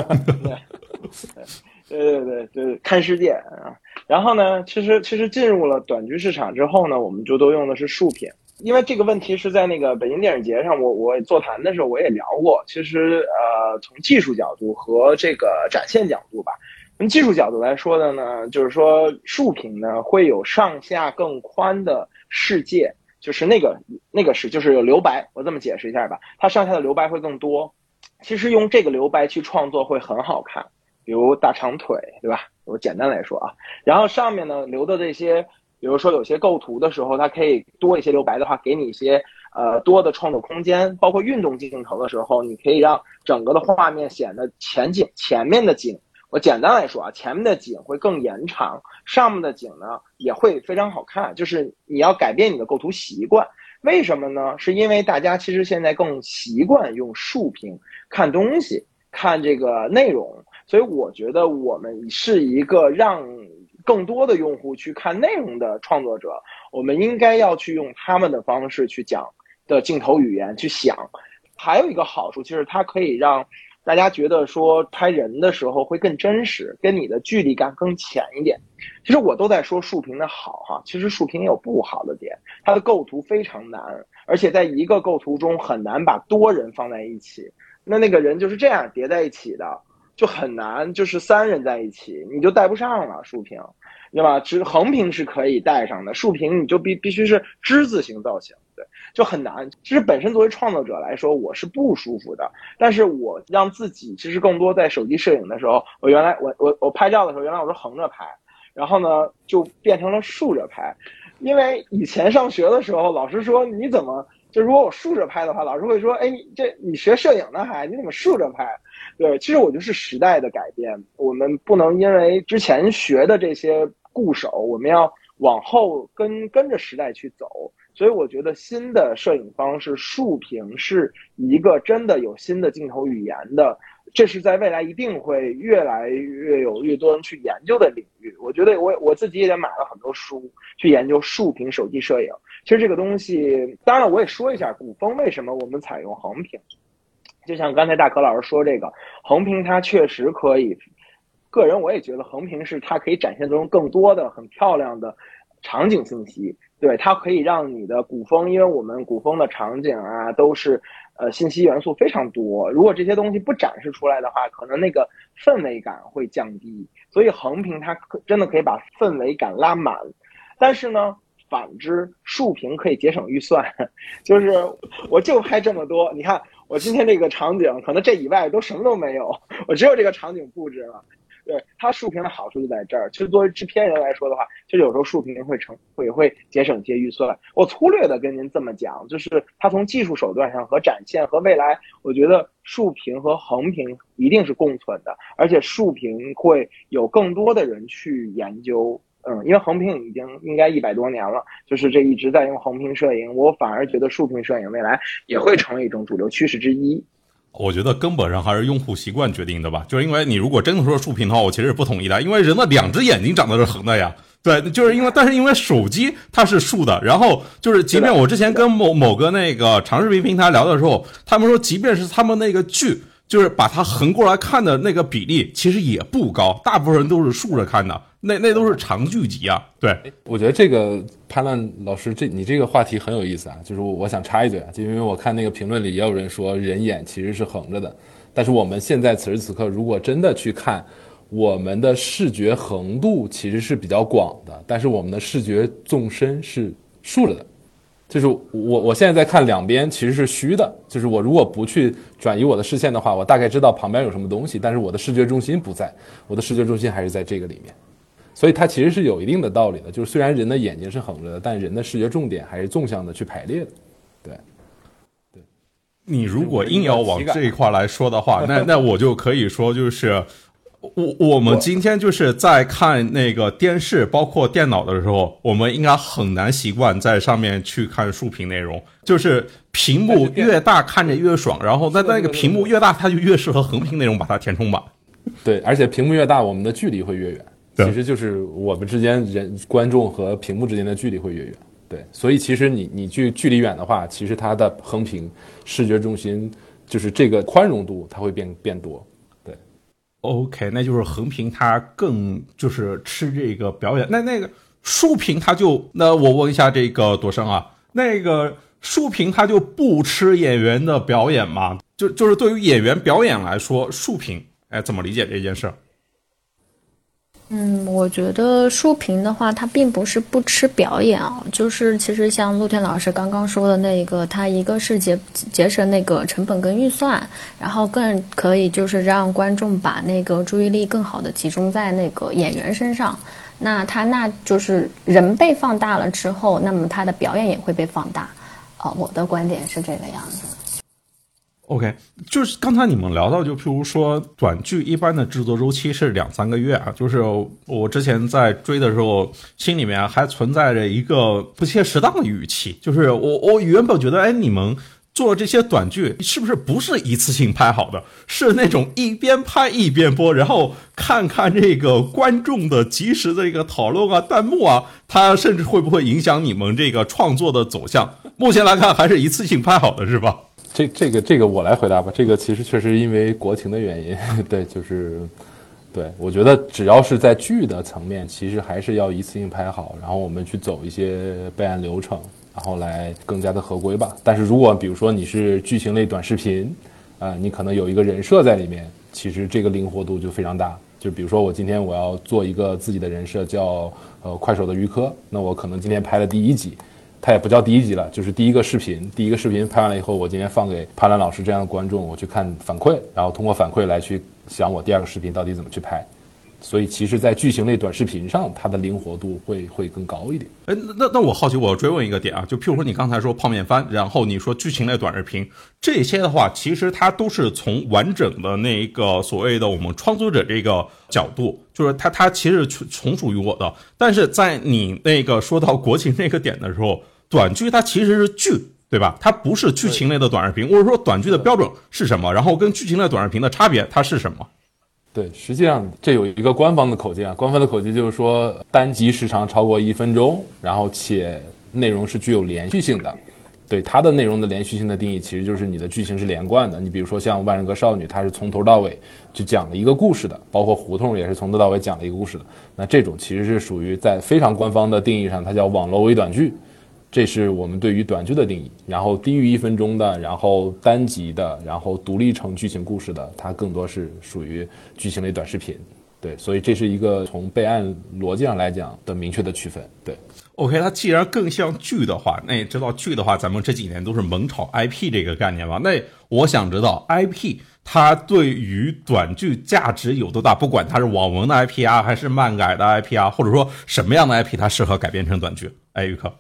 对对对对，看世界啊。然后呢，其实其实进入了短剧市场之后呢，我们就都用的是竖屏。因为这个问题是在那个北京电影节上，我我座谈的时候我也聊过。其实呃，从技术角度和这个展现角度吧，从技术角度来说的呢，就是说竖屏呢会有上下更宽的世界，就是那个那个是就是有留白。我这么解释一下吧，它上下的留白会更多。其实用这个留白去创作会很好看，比如大长腿，对吧？我简单来说啊，然后上面呢留的这些。比如说有些构图的时候，它可以多一些留白的话，给你一些呃多的创作空间。包括运动镜头的时候，你可以让整个的画面显得前景前面的景我简单来说啊，前面的景会更延长，上面的景呢也会非常好看。就是你要改变你的构图习惯，为什么呢？是因为大家其实现在更习惯用竖屏看东西、看这个内容，所以我觉得我们是一个让更多的用户去看内容的创作者，我们应该要去用他们的方式去讲的镜头语言去想。还有一个好处，就是它可以让。大家觉得说拍人的时候会更真实，跟你的距离感更浅一点。其实我都在说竖屏的好哈，其实竖屏也有不好的点，它的构图非常难，而且在一个构图中很难把多人放在一起。那那个人就是这样叠在一起的，就很难，就是三人在一起你就带不上了竖屏，对吧？只横屏是可以带上的，竖屏你就必必须是之字形造型。对，就很难。其实本身作为创作者来说，我是不舒服的。但是我让自己其实更多在手机摄影的时候，我原来我我我拍照的时候，原来我是横着拍，然后呢就变成了竖着拍。因为以前上学的时候，老师说你怎么就如果我竖着拍的话，老师会说，哎，这你学摄影呢还你怎么竖着拍？对，其实我就是时代的改变，我们不能因为之前学的这些固守，我们要往后跟跟着时代去走。所以我觉得新的摄影方式竖屏是一个真的有新的镜头语言的，这是在未来一定会越来越有越多人去研究的领域。我觉得我我自己也买了很多书去研究竖屏手机摄影。其实这个东西，当然我也说一下古风为什么我们采用横屏。就像刚才大可老师说，这个横屏它确实可以，个人我也觉得横屏是它可以展现出更多的很漂亮的场景信息。对它可以让你的古风，因为我们古风的场景啊，都是呃信息元素非常多。如果这些东西不展示出来的话，可能那个氛围感会降低。所以横屏它可真的可以把氛围感拉满。但是呢，反之竖屏可以节省预算，(laughs) 就是我就拍这么多，你看我今天这个场景，可能这以外都什么都没有，我只有这个场景布置了。对它竖屏的好处就在这儿。其实作为制片人来说的话，其实有时候竖屏会成会会节省一些预算。我粗略的跟您这么讲，就是它从技术手段上和展现和未来，我觉得竖屏和横屏一定是共存的，而且竖屏会有更多的人去研究。嗯，因为横屏已经应该一百多年了，就是这一直在用横屏摄影，我反而觉得竖屏摄影未来也会成为一种主流趋势之一。我觉得根本上还是用户习惯决定的吧，就是因为你如果真的说竖屏的话，我其实是不同意的，因为人的两只眼睛长得是横的呀，对，就是因为，但是因为手机它是竖的，然后就是，即便我之前跟某某个那个长视频平台聊的时候，他们说，即便是他们那个剧，就是把它横过来看的那个比例，其实也不高，大部分人都是竖着看的。那那都是长剧集啊，对，我觉得这个潘乱老师，这你这个话题很有意思啊，就是我想插一嘴啊，就因为我看那个评论里也有人说人眼其实是横着的，但是我们现在此时此刻如果真的去看，我们的视觉横度其实是比较广的，但是我们的视觉纵深是竖着的，就是我我现在在看两边其实是虚的，就是我如果不去转移我的视线的话，我大概知道旁边有什么东西，但是我的视觉中心不在，我的视觉中心还是在这个里面。所以它其实是有一定的道理的，就是虽然人的眼睛是横着的，但人的视觉重点还是纵向的去排列的。对，对。你如果硬要往这一块来说的话，(laughs) 那那我就可以说，就是我我们今天就是在看那个电视，包括电脑的时候，我们应该很难习惯在上面去看竖屏内容，就是屏幕越大看着越爽，然后那那个屏幕越大，它就越适合横屏内容把它填充满。对，而且屏幕越大，我们的距离会越远。其实就是我们之间人观众和屏幕之间的距离会越远，对，所以其实你你距距离远的话，其实它的横屏视觉中心就是这个宽容度它会变变多，对。OK，那就是横屏它更就是吃这个表演，那那个竖屏它就那我问一下这个朵生啊，那个竖屏它就不吃演员的表演吗？就就是对于演员表演来说，竖屏哎怎么理解这件事？嗯，我觉得竖屏的话，它并不是不吃表演啊，就是其实像陆天老师刚刚说的那一个，它一个是节节省那个成本跟预算，然后更可以就是让观众把那个注意力更好的集中在那个演员身上，那他那就是人被放大了之后，那么他的表演也会被放大，啊，我的观点是这个样子。OK，就是刚才你们聊到，就譬如说短剧一般的制作周期是两三个月啊。就是我之前在追的时候，心里面还存在着一个不切实当的预期，就是我我原本觉得，哎，你们做这些短剧是不是不是一次性拍好的，是那种一边拍一边播，然后看看这个观众的及时的一个讨论啊、弹幕啊，它甚至会不会影响你们这个创作的走向？目前来看，还是一次性拍好的，是吧？这这个这个我来回答吧。这个其实确实因为国情的原因，(laughs) 对，就是，对我觉得只要是在剧的层面，其实还是要一次性拍好，然后我们去走一些备案流程，然后来更加的合规吧。但是如果比如说你是剧情类短视频，啊，你可能有一个人设在里面，其实这个灵活度就非常大。就比如说我今天我要做一个自己的人设，叫呃快手的于科，那我可能今天拍了第一集。它也不叫第一集了，就是第一个视频。第一个视频拍完了以后，我今天放给潘兰老师这样的观众，我去看反馈，然后通过反馈来去想我第二个视频到底怎么去拍。所以，其实，在剧情类短视频上，它的灵活度会会更高一点。哎，那那我好奇，我要追问一个点啊，就譬如说你刚才说泡面番，然后你说剧情类短视频这些的话，其实它都是从完整的那一个所谓的我们创作者这个角度，就是它它其实从从属于我的。但是在你那个说到国情那个点的时候，短剧它其实是剧，对吧？它不是剧情类的短视频。或者说短剧的标准是什么？然后跟剧情类短视频的差别它是什么？对，实际上这有一个官方的口径啊，官方的口径就是说单集时长超过一分钟，然后且内容是具有连续性的。对它的内容的连续性的定义，其实就是你的剧情是连贯的。你比如说像《万人格少女》，它是从头到尾就讲了一个故事的，包括《胡同》也是从头到尾讲了一个故事的。那这种其实是属于在非常官方的定义上，它叫网络微短剧。这是我们对于短剧的定义，然后低于一分钟的，然后单集的，然后独立成剧情故事的，它更多是属于剧情类短视频。对，所以这是一个从备案逻辑上来讲的明确的区分。对，OK，它既然更像剧的话，那你知道剧的话，咱们这几年都是猛炒 IP 这个概念嘛。那我想知道 IP 它对于短剧价值有多大？不管它是网文的 IP 啊，还是漫改的 IP 啊，或者说什么样的 IP 它适合改编成短剧？哎，玉克。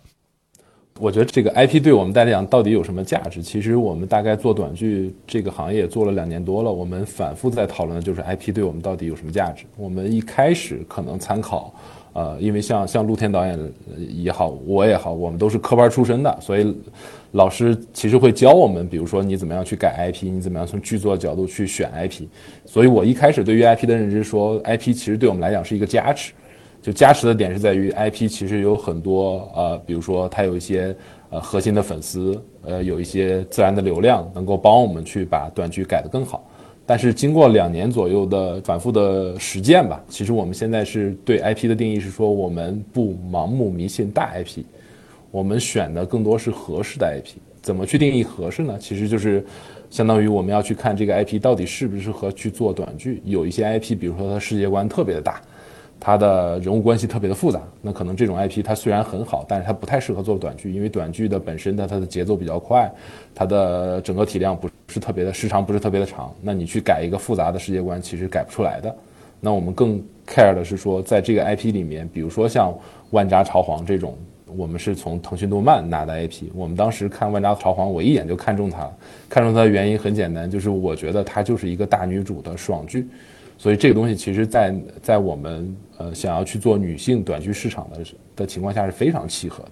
我觉得这个 IP 对我们来讲到底有什么价值？其实我们大概做短剧这个行业做了两年多了，我们反复在讨论的就是 IP 对我们到底有什么价值。我们一开始可能参考，呃，因为像像陆天导演也好，我也好，我们都是科班出身的，所以老师其实会教我们，比如说你怎么样去改 IP，你怎么样从剧作角度去选 IP。所以我一开始对于 IP 的认知说，IP 其实对我们来讲是一个加持。就加持的点是在于 IP 其实有很多呃，比如说它有一些呃核心的粉丝，呃有一些自然的流量，能够帮我们去把短剧改得更好。但是经过两年左右的反复的实践吧，其实我们现在是对 IP 的定义是说，我们不盲目迷信大 IP，我们选的更多是合适的 IP。怎么去定义合适呢？其实就是相当于我们要去看这个 IP 到底适不适合去做短剧。有一些 IP，比如说它世界观特别的大。它的人物关系特别的复杂，那可能这种 IP 它虽然很好，但是它不太适合做短剧，因为短剧的本身的它的节奏比较快，它的整个体量不是特别的时长不是特别的长，那你去改一个复杂的世界观其实改不出来的。那我们更 care 的是说，在这个 IP 里面，比如说像万扎朝皇这种，我们是从腾讯动漫拿的 IP，我们当时看万扎朝皇，我一眼就看中它了，看中它的原因很简单，就是我觉得它就是一个大女主的爽剧。所以这个东西其实，在在我们呃想要去做女性短剧市场的的情况下是非常契合的，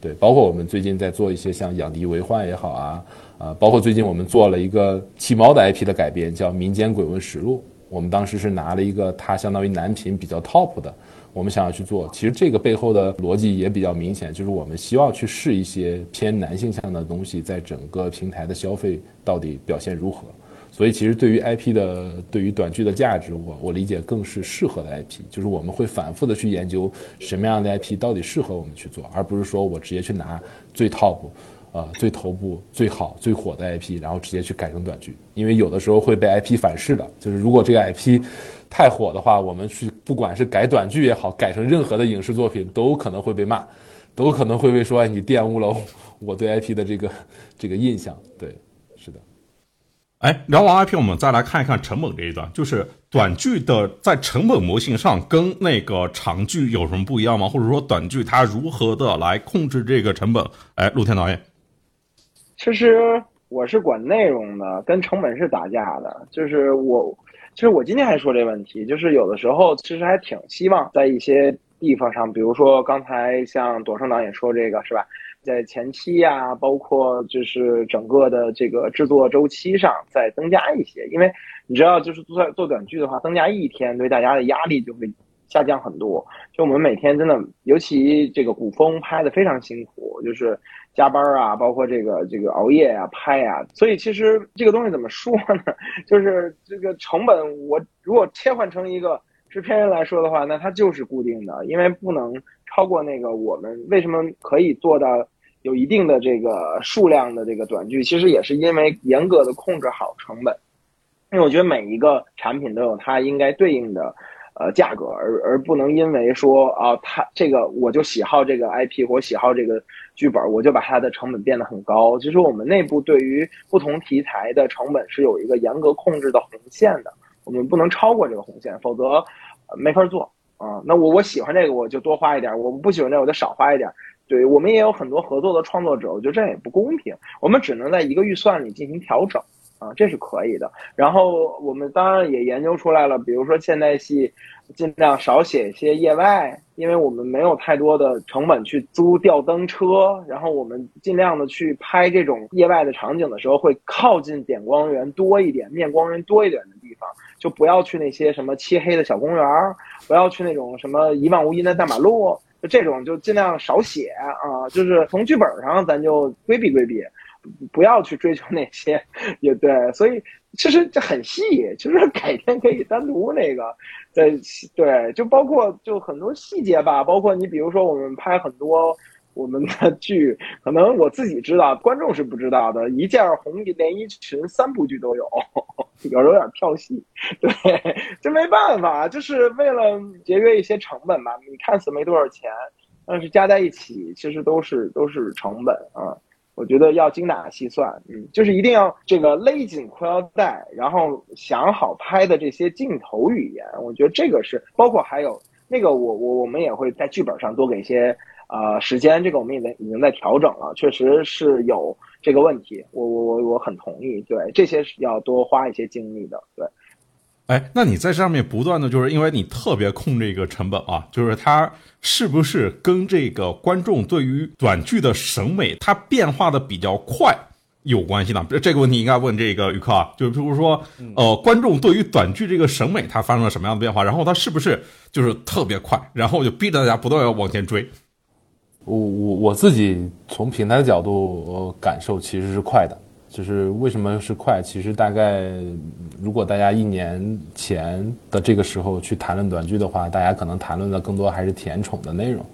对，包括我们最近在做一些像养迪为患也好啊，啊，包括最近我们做了一个弃猫的 IP 的改编，叫《民间鬼闻实录》，我们当时是拿了一个它相当于男频比较 top 的，我们想要去做，其实这个背后的逻辑也比较明显，就是我们希望去试一些偏男性向的东西，在整个平台的消费到底表现如何。所以，其实对于 IP 的，对于短剧的价值，我我理解更是适合的 IP，就是我们会反复的去研究什么样的 IP 到底适合我们去做，而不是说我直接去拿最 top，呃，最头部、最好、最火的 IP，然后直接去改成短剧，因为有的时候会被 IP 反噬的。就是如果这个 IP 太火的话，我们去不管是改短剧也好，改成任何的影视作品，都可能会被骂，都可能会被说你玷污了我对 IP 的这个这个印象。对。哎，聊完 IP，我们再来看一看成本这一段，就是短剧的在成本模型上跟那个长剧有什么不一样吗？或者说短剧它如何的来控制这个成本？哎，陆天导演，其实。我是管内容的，跟成本是打架的。就是我，其实我今天还说这问题，就是有的时候其实还挺希望在一些地方上，比如说刚才像朵生导演说这个是吧，在前期呀，包括就是整个的这个制作周期上再增加一些，因为你知道，就是做做短剧的话，增加一天对大家的压力就会下降很多。就我们每天真的，尤其这个古风拍的非常辛苦，就是加班啊，包括这个这个熬夜啊、拍啊，所以其实这个东西怎么说呢？(laughs) 就是这个成本，我如果切换成一个制片人来说的话，那它就是固定的，因为不能超过那个我们为什么可以做到有一定的这个数量的这个短剧，其实也是因为严格的控制好成本，因为我觉得每一个产品都有它应该对应的。呃，价格而而不能因为说啊，它这个我就喜好这个 IP 或喜好这个剧本，我就把它的成本变得很高。其实我们内部对于不同题材的成本是有一个严格控制的红线的，我们不能超过这个红线，否则没法做啊。那我我喜欢这个，我就多花一点；我不喜欢这个，我就少花一点。对我们也有很多合作的创作者，我觉得这样也不公平。我们只能在一个预算里进行调整。啊，这是可以的。然后我们当然也研究出来了，比如说现代戏，尽量少写一些夜外，因为我们没有太多的成本去租吊灯车。然后我们尽量的去拍这种夜外的场景的时候，会靠近点光源多一点、面光源多一点的地方，就不要去那些什么漆黑的小公园，不要去那种什么一望无垠的大马路，这种就尽量少写啊。就是从剧本上咱就规避规避。不要去追求那些，也对，所以其实这很细，其实改天可以单独那个，在对，就包括就很多细节吧，包括你比如说我们拍很多我们的 (laughs) 剧，可能我自己知道，观众是不知道的，一件红连衣裙三部剧都有，(laughs) 有时候有点跳戏，对，这没办法，就是为了节约一些成本嘛，你看似没多少钱，但是加在一起其实都是都是成本啊。我觉得要精打细算，嗯，就是一定要这个勒紧裤腰带，然后想好拍的这些镜头语言。我觉得这个是包括还有那个，我我我们也会在剧本上多给一些呃时间，这个我们已经已经在调整了，确实是有这个问题。我我我我很同意，对这些是要多花一些精力的，对。哎，那你在上面不断的就是因为你特别控这个成本啊，就是它是不是跟这个观众对于短剧的审美它变化的比较快有关系呢？这个问题应该问这个宇克啊，就比如说，呃，观众对于短剧这个审美它发生了什么样的变化，然后它是不是就是特别快，然后就逼着大家不断要往前追？我我我自己从平台的角度感受其实是快的。就是为什么是快？其实大概，如果大家一年前的这个时候去谈论短剧的话，大家可能谈论的更多还是甜宠的内容，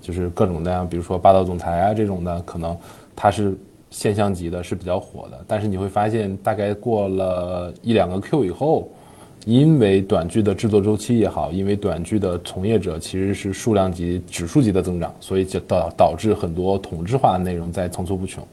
就是各种各样，比如说霸道总裁啊这种的，可能它是现象级的，是比较火的。但是你会发现，大概过了一两个 Q 以后，因为短剧的制作周期也好，因为短剧的从业者其实是数量级、指数级的增长，所以就导导致很多同质化的内容在层出不穷。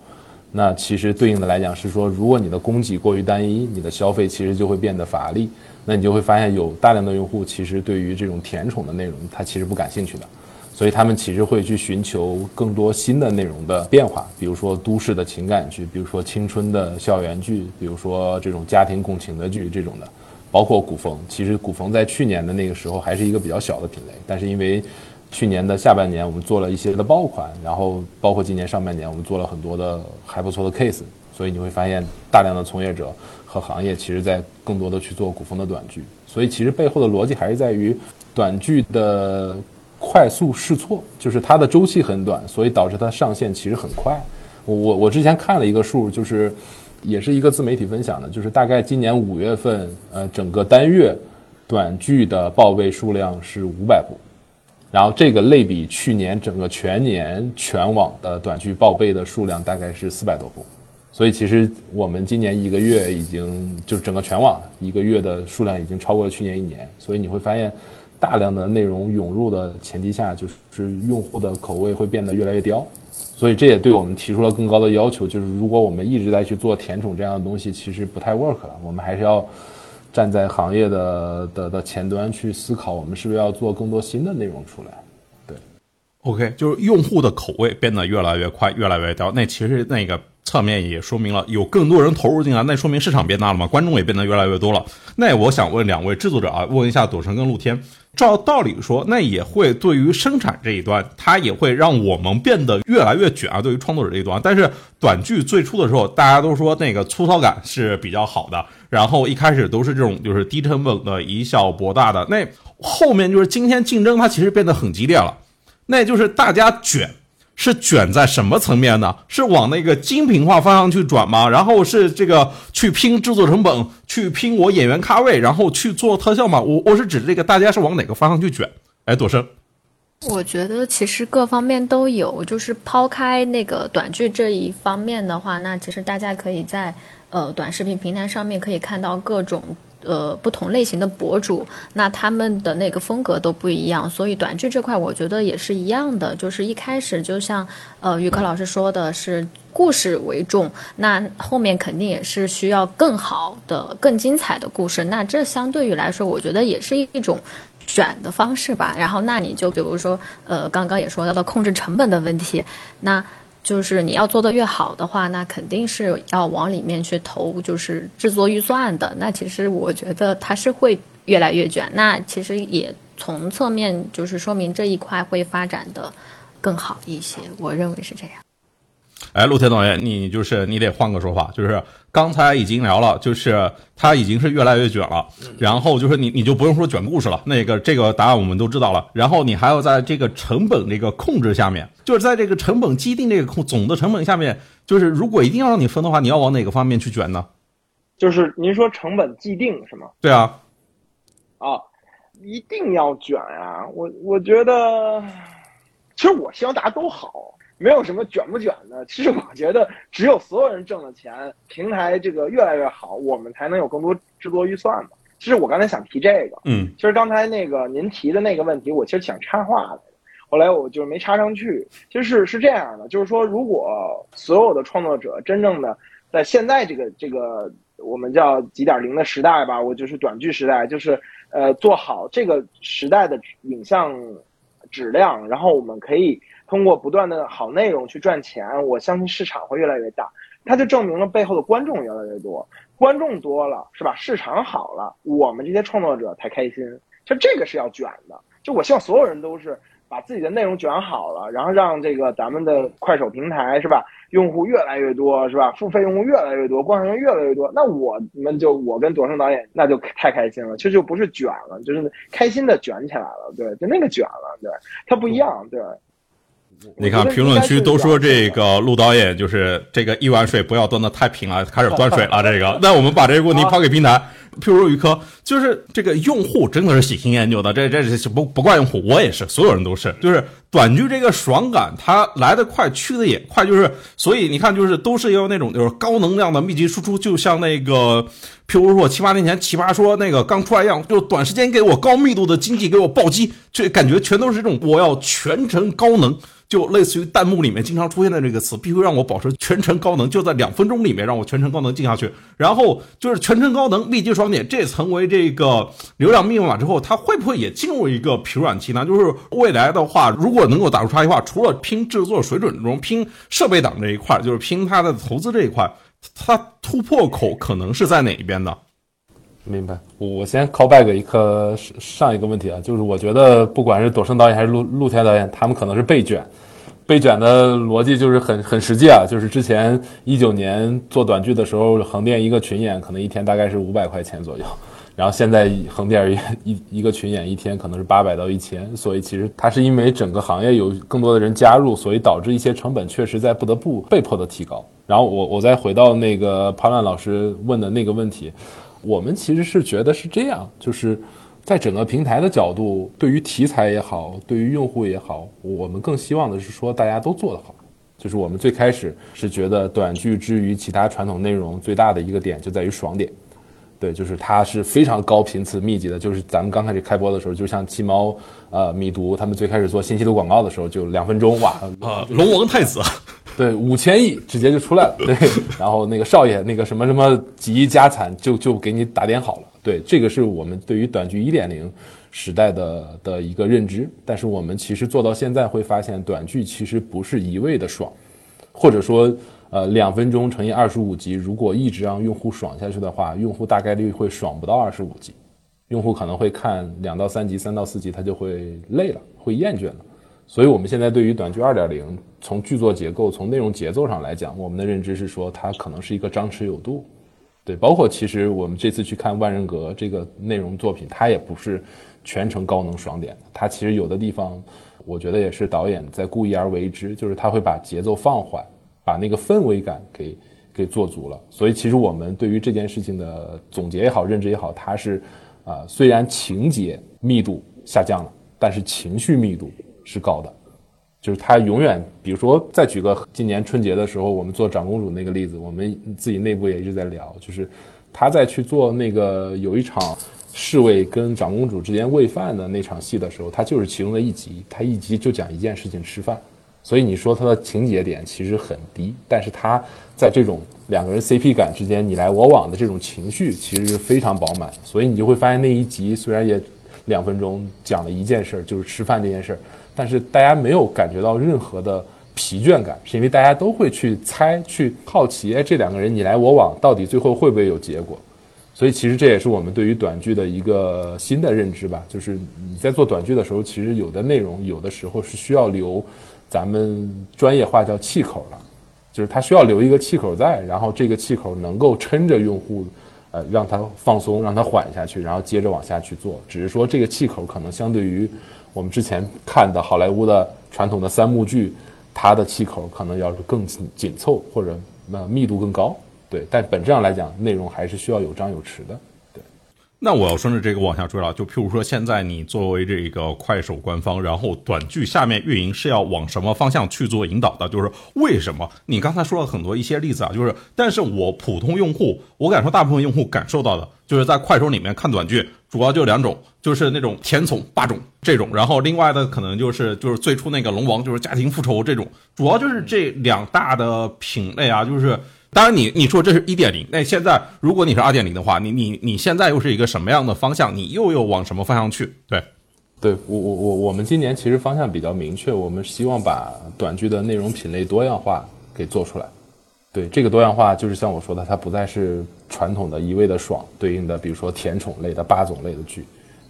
那其实对应的来讲是说，如果你的供给过于单一，你的消费其实就会变得乏力。那你就会发现有大量的用户其实对于这种甜宠的内容，他其实不感兴趣的，所以他们其实会去寻求更多新的内容的变化，比如说都市的情感剧，比如说青春的校园剧，比如说这种家庭共情的剧这种的，包括古风。其实古风在去年的那个时候还是一个比较小的品类，但是因为去年的下半年，我们做了一些的爆款，然后包括今年上半年，我们做了很多的还不错的 case，所以你会发现大量的从业者和行业其实在更多的去做古风的短剧，所以其实背后的逻辑还是在于短剧的快速试错，就是它的周期很短，所以导致它上线其实很快。我我我之前看了一个数，就是也是一个自媒体分享的，就是大概今年五月份，呃，整个单月短剧的报备数量是五百部。然后这个类比去年整个全年全网的短剧报备的数量大概是四百多部，所以其实我们今年一个月已经就是整个全网一个月的数量已经超过了去年一年，所以你会发现大量的内容涌入的前提下，就是用户的口味会变得越来越刁，所以这也对我们提出了更高的要求，就是如果我们一直在去做甜宠这样的东西，其实不太 work 了，我们还是要。站在行业的的的前端去思考，我们是不是要做更多新的内容出来？对，OK，就是用户的口味变得越来越快，越来越刁。那其实那个侧面也说明了有更多人投入进来，那说明市场变大了嘛，观众也变得越来越多了。那我想问两位制作者啊，问一下朵生跟陆天，照道理说，那也会对于生产这一端，它也会让我们变得越来越卷啊。对于创作者这一端，但是短剧最初的时候，大家都说那个粗糙感是比较好的，然后一开始都是这种就是低成本的以小博大的，那后面就是今天竞争它其实变得很激烈了，那就是大家卷。是卷在什么层面呢？是往那个精品化方向去转吗？然后是这个去拼制作成本，去拼我演员咖位，然后去做特效吗？我我是指这个，大家是往哪个方向去卷？哎，朵生，我觉得其实各方面都有，就是抛开那个短剧这一方面的话，那其实大家可以在呃短视频平台上面可以看到各种。呃，不同类型的博主，那他们的那个风格都不一样，所以短剧这块我觉得也是一样的，就是一开始就像呃于科老师说的是故事为重，那后面肯定也是需要更好的、更精彩的故事，那这相对于来说，我觉得也是一种选的方式吧。然后，那你就比如说呃，刚刚也说到了控制成本的问题，那。就是你要做的越好的话，那肯定是要往里面去投，就是制作预算的。那其实我觉得它是会越来越卷。那其实也从侧面就是说明这一块会发展的更好一些。我认为是这样。哎，陆天导演，你就是你得换个说法，就是刚才已经聊了，就是他已经是越来越卷了，然后就是你你就不用说卷故事了，那个这个答案我们都知道了，然后你还要在这个成本这个控制下面，就是在这个成本既定这个控总的成本下面，就是如果一定要让你分的话，你要往哪个方面去卷呢？就是您说成本既定是吗？对啊，啊，一定要卷啊！我我觉得，其实我希望大家都好。没有什么卷不卷的，其实我觉得只有所有人挣了钱，平台这个越来越好，我们才能有更多制作预算嘛。其实我刚才想提这个，嗯，其实刚才那个您提的那个问题，我其实想插话的，后来我就是没插上去。其实是是这样的，就是说，如果所有的创作者真正的在现在这个这个我们叫几点零的时代吧，我就是短剧时代，就是呃做好这个时代的影像质量，然后我们可以。通过不断的好内容去赚钱，我相信市场会越来越大。它就证明了背后的观众越来越多，观众多了是吧？市场好了，我们这些创作者才开心。就这个是要卷的。就我希望所有人都是把自己的内容卷好了，然后让这个咱们的快手平台是吧，用户越来越多是吧？付费用户越来越多，观众越来越多，那我们就我跟朵生导演那就太开心了。其实就不是卷了，就是开心的卷起来了。对，就那个卷了。对，它不一样。对。你看评论区都说这个陆导演就是这个一碗水不要端的太平了，(laughs) 开始端水了。这个，那我们把这个问题抛给平台。譬如于科，就是这个用户真的是喜新厌旧的，这这是不不怪用户，我也是，所有人都是。就是短剧这个爽感，它来得快，去的也快，就是所以你看，就是都是要那种就是高能量的密集输出，就像那个譬如说七八年前奇葩说那个刚出来一样，就短时间给我高密度的经济给我暴击，这感觉全都是这种我要全程高能。就类似于弹幕里面经常出现的这个词，必须让我保持全程高能，就在两分钟里面让我全程高能进下去。然后就是全程高能密集爽点，这成为这个流量密码之后，它会不会也进入一个疲软期呢？就是未来的话，如果如果能够打出差异化，除了拼制作水准中，拼设备党这一块，就是拼它的投资这一块，它突破口可能是在哪一边呢？明白，我先 call back 一颗上一个问题啊，就是我觉得不管是朵生导演还是陆陆天导演，他们可能是被卷，被卷的逻辑就是很很实际啊，就是之前一九年做短剧的时候，横店一个群演可能一天大概是五百块钱左右，然后现在横店一 (laughs) 一一个群演一天可能是八百到一千，所以其实它是因为整个行业有更多的人加入，所以导致一些成本确实在不得不被迫的提高。然后我我再回到那个潘乱老师问的那个问题。我们其实是觉得是这样，就是在整个平台的角度，对于题材也好，对于用户也好，我们更希望的是说大家都做得好。就是我们最开始是觉得短剧之于其他传统内容最大的一个点就在于爽点，对，就是它是非常高频次密集的。就是咱们刚开始开播的时候，就像七猫、呃米读他们最开始做信息流广告的时候，就两分钟哇，啊龙王太子。对，五千亿直接就出来了。对，然后那个少爷那个什么什么几亿家产就就给你打点好了。对，这个是我们对于短剧一点零时代的的一个认知。但是我们其实做到现在会发现，短剧其实不是一味的爽，或者说，呃，两分钟乘以二十五集，如果一直让用户爽下去的话，用户大概率会爽不到二十五集，用户可能会看两到三集、三到四集，他就会累了，会厌倦了。所以，我们现在对于短剧二点零，从剧作结构、从内容节奏上来讲，我们的认知是说，它可能是一个张弛有度。对，包括其实我们这次去看《万人格》这个内容作品，它也不是全程高能爽点，它其实有的地方，我觉得也是导演在故意而为之，就是他会把节奏放缓。把那个氛围感给给做足了，所以其实我们对于这件事情的总结也好，认知也好，它是，啊，虽然情节密度下降了，但是情绪密度是高的，就是它永远，比如说再举个今年春节的时候，我们做长公主那个例子，我们自己内部也一直在聊，就是他在去做那个有一场侍卫跟长公主之间喂饭的那场戏的时候，他就是其中的一集，他一集就讲一件事情，吃饭。所以你说它的情节点其实很低，但是它在这种两个人 CP 感之间你来我往的这种情绪其实是非常饱满。所以你就会发现那一集虽然也两分钟讲了一件事儿，就是吃饭这件事儿，但是大家没有感觉到任何的疲倦感，是因为大家都会去猜、去好奇，哎，这两个人你来我往到底最后会不会有结果？所以其实这也是我们对于短剧的一个新的认知吧，就是你在做短剧的时候，其实有的内容有的时候是需要留。咱们专业化叫气口了，就是它需要留一个气口在，然后这个气口能够撑着用户，呃，让它放松，让它缓下去，然后接着往下去做。只是说这个气口可能相对于我们之前看的好莱坞的传统的三幕剧，它的气口可能要是更紧凑或者呃密度更高，对。但本质上来讲，内容还是需要有张有弛的。那我要顺着这个往下追了，就譬如说，现在你作为这个快手官方，然后短剧下面运营是要往什么方向去做引导的？就是为什么？你刚才说了很多一些例子啊，就是，但是我普通用户，我感受大部分用户感受到的，就是在快手里面看短剧，主要就两种，就是那种甜宠霸总这种，然后另外的可能就是就是最初那个龙王，就是家庭复仇这种，主要就是这两大的品类啊，就是。当然，你你说这是一点零，那现在如果你是二点零的话，你你你现在又是一个什么样的方向？你又又往什么方向去？对，对我我我我们今年其实方向比较明确，我们希望把短剧的内容品类多样化给做出来。对，这个多样化就是像我说的，它不再是传统的一味的爽对应的，比如说甜宠类的、霸总类的剧。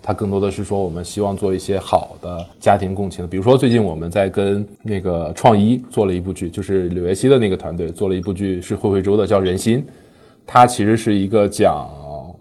它更多的是说，我们希望做一些好的家庭共情。的，比如说最近我们在跟那个创一做了一部剧，就是柳叶熙的那个团队做了一部剧，是惠惠州的，叫《人心》，它其实是一个讲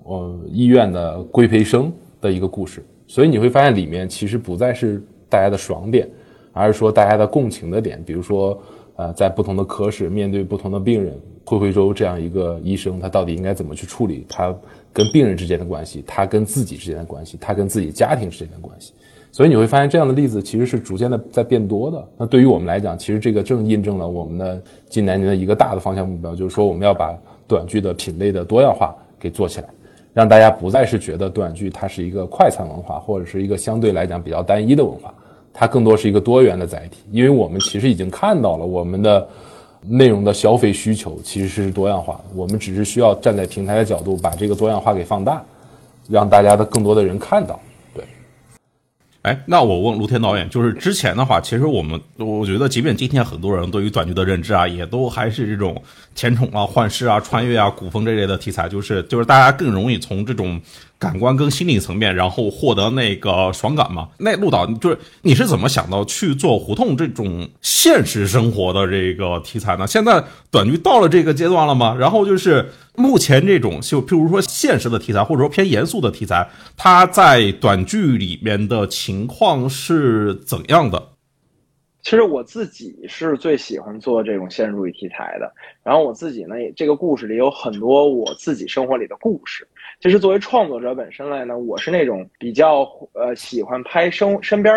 呃医院的规培生的一个故事，所以你会发现里面其实不再是大家的爽点，而是说大家的共情的点，比如说呃在不同的科室面对不同的病人，惠惠州这样一个医生，他到底应该怎么去处理他。跟病人之间的关系，他跟自己之间的关系，他跟自己家庭之间的关系，所以你会发现这样的例子其实是逐渐的在变多的。那对于我们来讲，其实这个正印证了我们的近两年的一个大的方向目标，就是说我们要把短剧的品类的多样化给做起来，让大家不再是觉得短剧它是一个快餐文化，或者是一个相对来讲比较单一的文化，它更多是一个多元的载体。因为我们其实已经看到了我们的。内容的消费需求其实是多样化的，我们只是需要站在平台的角度，把这个多样化给放大，让大家的更多的人看到。对，哎，那我问卢天导演，就是之前的话，其实我们我觉得，即便今天很多人对于短剧的认知啊，也都还是这种甜宠啊、幻视啊、穿越啊、古风这类的题材，就是就是大家更容易从这种。感官跟心理层面，然后获得那个爽感嘛？那陆导就是你是怎么想到去做胡同这种现实生活的这个题材呢？现在短剧到了这个阶段了吗？然后就是目前这种就譬如说现实的题材，或者说偏严肃的题材，它在短剧里面的情况是怎样的？其实我自己是最喜欢做这种现实主义题材的。然后我自己呢，也这个故事里有很多我自己生活里的故事。其实作为创作者本身来呢，我是那种比较呃喜欢拍生身边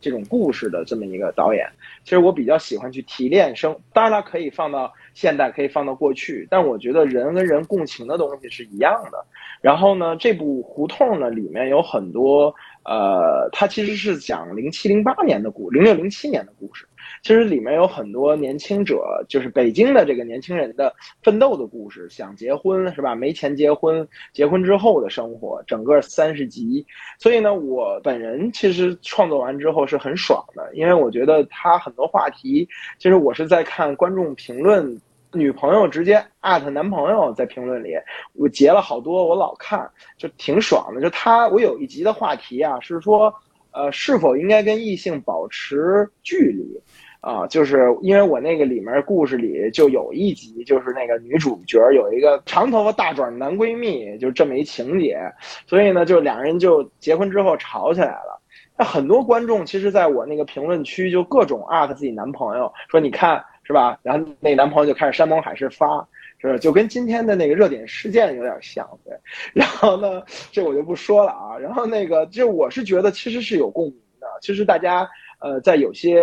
这种故事的这么一个导演。其实我比较喜欢去提炼生，当然它可以放到现代，可以放到过去，但我觉得人跟人共情的东西是一样的。然后呢，这部《胡同》呢里面有很多。呃，它其实是讲零七零八年的故，零六零七年的故事。其实里面有很多年轻者，就是北京的这个年轻人的奋斗的故事，想结婚是吧？没钱结婚，结婚之后的生活，整个三十集。所以呢，我本人其实创作完之后是很爽的，因为我觉得他很多话题，其实我是在看观众评论女朋友直接艾特男朋友在评论里，我截了好多，我老看，就挺爽的。就他，我有一集的话题啊，是说，呃，是否应该跟异性保持距离？啊，就是因为我那个里面故事里就有一集，就是那个女主角有一个长头发大壮男闺蜜，就这么一情节，所以呢，就两人就结婚之后吵起来了。那很多观众其实在我那个评论区就各种艾特自己男朋友，说你看是吧？然后那男朋友就开始山盟海誓发，是就跟今天的那个热点事件有点像，对。然后呢，这我就不说了啊。然后那个，就我是觉得其实是有共鸣的，其实大家。呃，在有些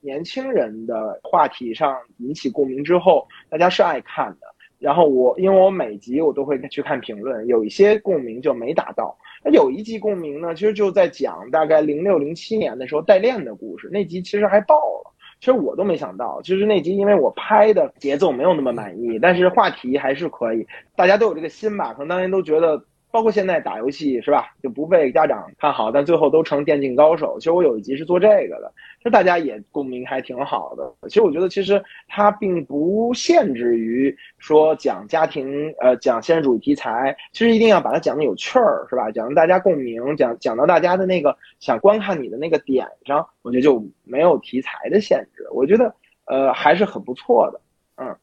年轻人的话题上引起共鸣之后，大家是爱看的。然后我，因为我每集我都会去看评论，有一些共鸣就没达到。那有一集共鸣呢，其实就在讲大概零六零七年的时候代练的故事，那集其实还爆了。其实我都没想到，其实那集因为我拍的节奏没有那么满意，但是话题还是可以，大家都有这个心吧，可能当年都觉得。包括现在打游戏是吧，就不被家长看好，但最后都成电竞高手。其实我有一集是做这个的，就大家也共鸣还挺好的。其实我觉得，其实它并不限制于说讲家庭，呃，讲现实主义题材，其实一定要把它讲的有趣儿，是吧？讲让大家共鸣，讲讲到大家的那个想观看你的那个点上，我觉得就没有题材的限制。我觉得，呃，还是很不错的，嗯。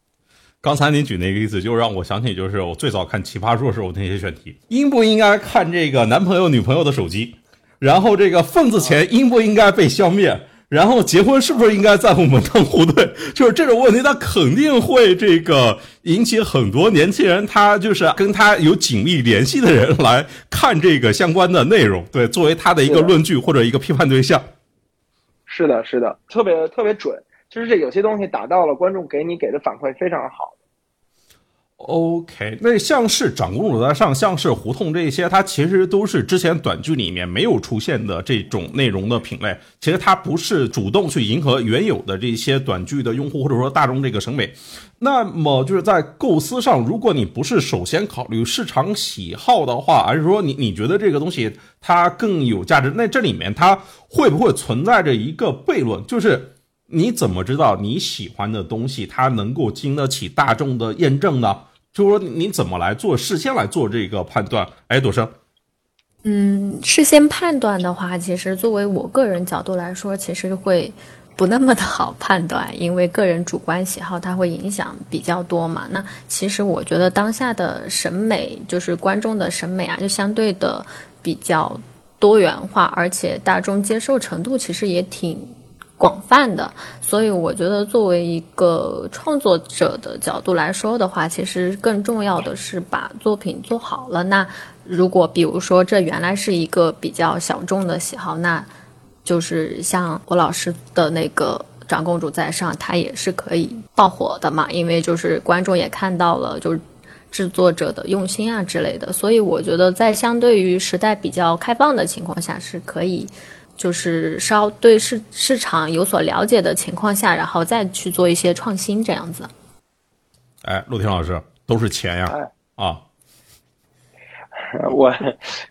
刚才您举那个例子，就让我想起，就是我最早看《奇葩说》时候那些选题，应不应该看这个男朋友、女朋友的手机？然后这个份子钱应不应该被消灭？然后结婚是不是应该在我们当户对？就是这种问题，他肯定会这个引起很多年轻人，他就是跟他有紧密联系的人来看这个相关的内容，对，作为他的一个论据或者一个批判对象。是的，是的，特别特别准。就是这有些东西打到了观众给你给的反馈非常好。OK，那像是长公主在上，像是胡同这些，它其实都是之前短剧里面没有出现的这种内容的品类。其实它不是主动去迎合原有的这些短剧的用户，或者说大众这个审美。那么就是在构思上，如果你不是首先考虑市场喜好的话，而是说你你觉得这个东西它更有价值，那这里面它会不会存在着一个悖论？就是你怎么知道你喜欢的东西它能够经得起大众的验证呢？就是说你怎么来做事先来做这个判断？哎，朵生，嗯，事先判断的话，其实作为我个人角度来说，其实会不那么的好判断，因为个人主观喜好它会影响比较多嘛。那其实我觉得当下的审美，就是观众的审美啊，就相对的比较多元化，而且大众接受程度其实也挺。广泛的，所以我觉得作为一个创作者的角度来说的话，其实更重要的是把作品做好了。那如果比如说这原来是一个比较小众的喜好，那就是像我老师的那个《长公主在上》，它也是可以爆火的嘛，因为就是观众也看到了，就是制作者的用心啊之类的。所以我觉得在相对于时代比较开放的情况下，是可以。就是稍对市市场有所了解的情况下，然后再去做一些创新，这样子。哎，陆婷老师，都是钱呀！啊，(laughs) 我，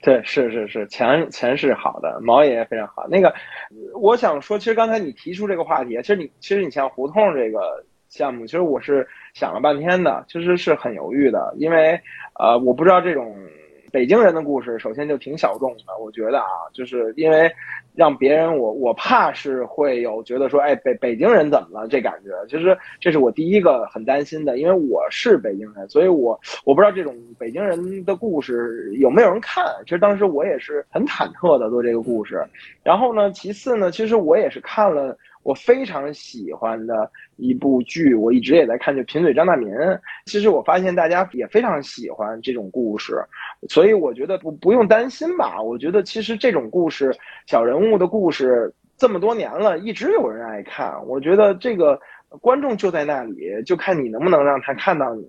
对，是是是，钱钱是好的，毛爷爷非常好。那个，我想说，其实刚才你提出这个话题，其实你其实你像胡同这个项目，其实我是想了半天的，其实是很犹豫的，因为呃，我不知道这种。北京人的故事，首先就挺小众的，我觉得啊，就是因为让别人我我怕是会有觉得说，哎，北北京人怎么了？这感觉，其实这是我第一个很担心的，因为我是北京人，所以我我不知道这种北京人的故事有没有人看。其实当时我也是很忐忑的做这个故事。然后呢，其次呢，其实我也是看了。我非常喜欢的一部剧，我一直也在看，就《贫嘴张大民》。其实我发现大家也非常喜欢这种故事，所以我觉得不不用担心吧。我觉得其实这种故事，小人物的故事，这么多年了，一直有人爱看。我觉得这个。观众就在那里，就看你能不能让他看到你。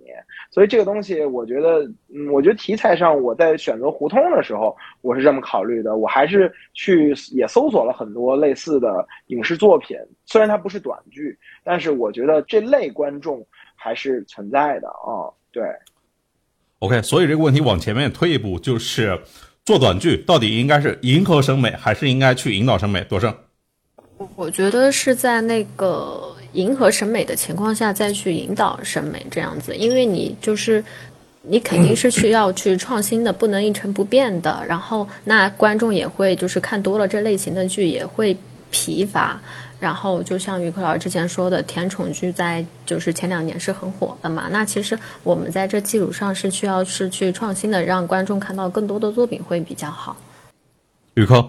所以这个东西，我觉得，嗯，我觉得题材上，我在选择胡同的时候，我是这么考虑的。我还是去也搜索了很多类似的影视作品，虽然它不是短剧，但是我觉得这类观众还是存在的啊。对，OK，所以这个问题往前面推一步，就是做短剧到底应该是迎合审美，还是应该去引导审美？多胜。我觉得是在那个迎合审美的情况下再去引导审美这样子，因为你就是你肯定是需要去创新的，不能一成不变的。然后那观众也会就是看多了这类型的剧也会疲乏。然后就像于克老师之前说的，甜宠剧在就是前两年是很火的嘛。那其实我们在这基础上是需要是去创新的，让观众看到更多的作品会比较好。宇科，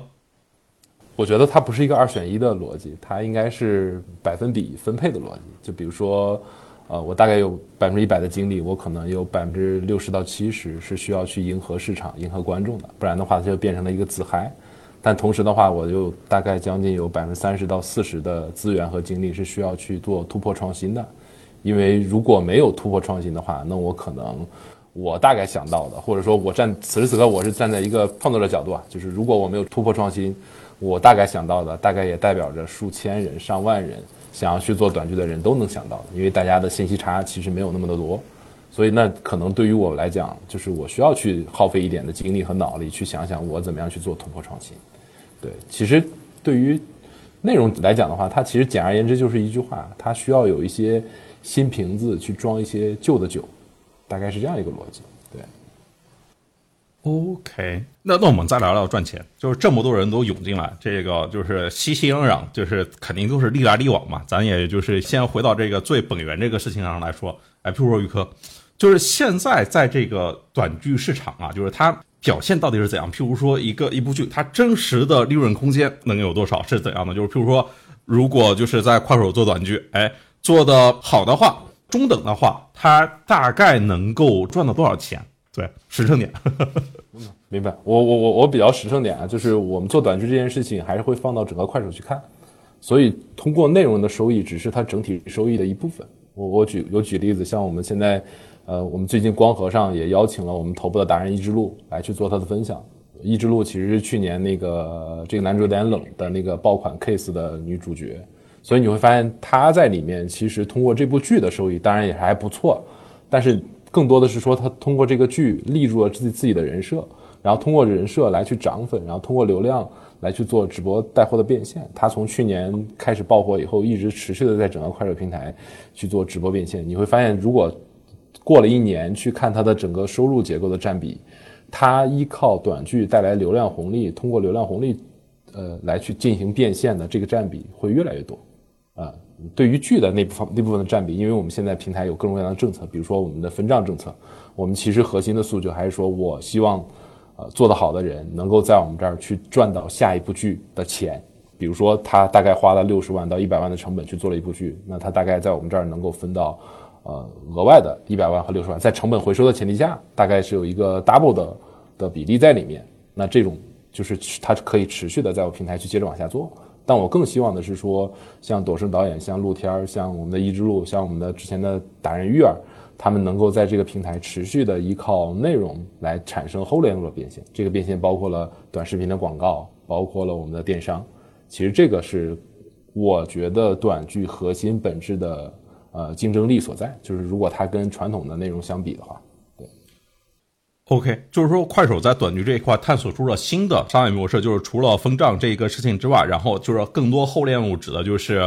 我觉得它不是一个二选一的逻辑，它应该是百分比分配的逻辑。就比如说，呃，我大概有百分之一百的精力，我可能有百分之六十到七十是需要去迎合市场、迎合观众的，不然的话它就变成了一个自嗨。但同时的话，我就大概将近有百分之三十到四十的资源和精力是需要去做突破创新的，因为如果没有突破创新的话，那我可能我大概想到的，或者说我站此时此刻我是站在一个创作者角度啊，就是如果我没有突破创新，我大概想到的大概也代表着数千人、上万人想要去做短剧的人都能想到，因为大家的信息差其实没有那么的多，所以那可能对于我来讲，就是我需要去耗费一点的精力和脑力去想想我怎么样去做突破创新。对，其实对于内容来讲的话，它其实简而言之就是一句话，它需要有一些新瓶子去装一些旧的酒，大概是这样一个逻辑。，OK，那那我们再聊聊赚钱，就是这么多人都涌进来，这个就是熙熙攘攘，就是肯定都是利来利往嘛。咱也就是先回到这个最本源这个事情上来说，哎，譬如说宇科，就是现在在这个短剧市场啊，就是它。表现到底是怎样？譬如说，一个一部剧，它真实的利润空间能有多少？是怎样的？就是譬如说，如果就是在快手做短剧，哎，做的好的话，中等的话，它大概能够赚到多少钱？对，实诚点。(laughs) 明白。我我我我比较实诚点啊，就是我们做短剧这件事情，还是会放到整个快手去看，所以通过内容的收益，只是它整体收益的一部分。我我举有举例子，像我们现在。呃，我们最近光合上也邀请了我们头部的达人一之路来去做他的分享。一之路其实是去年那个这个男主有点冷的那个爆款 case 的女主角，所以你会发现她在里面其实通过这部剧的收益，当然也还不错，但是更多的是说他通过这个剧立住了自己自己的人设，然后通过人设来去涨粉，然后通过流量来去做直播带货的变现。他从去年开始爆火以后，一直持续的在整个快手平台去做直播变现。你会发现，如果过了一年去看他的整个收入结构的占比，他依靠短剧带来流量红利，通过流量红利，呃，来去进行变现的这个占比会越来越多，啊，对于剧的那部分那部分的占比，因为我们现在平台有各种各样的政策，比如说我们的分账政策，我们其实核心的诉求还是说我希望，呃，做得好的人能够在我们这儿去赚到下一部剧的钱，比如说他大概花了六十万到一百万的成本去做了一部剧，那他大概在我们这儿能够分到。呃，额外的一百万和六十万，在成本回收的前提下，大概是有一个 double 的的比例在里面。那这种就是它可以持续的在我平台去接着往下做。但我更希望的是说，像朵生导演、像陆天儿、像我们的一之路、像我们的之前的达人玉儿，他们能够在这个平台持续的依靠内容来产生后联络变现。这个变现包括了短视频的广告，包括了我们的电商。其实这个是我觉得短剧核心本质的。呃，竞争力所在就是，如果它跟传统的内容相比的话，OK，就是说，快手在短剧这一块探索出了新的商业模式，就是除了分账这一个事情之外，然后就是更多后链路指的就是，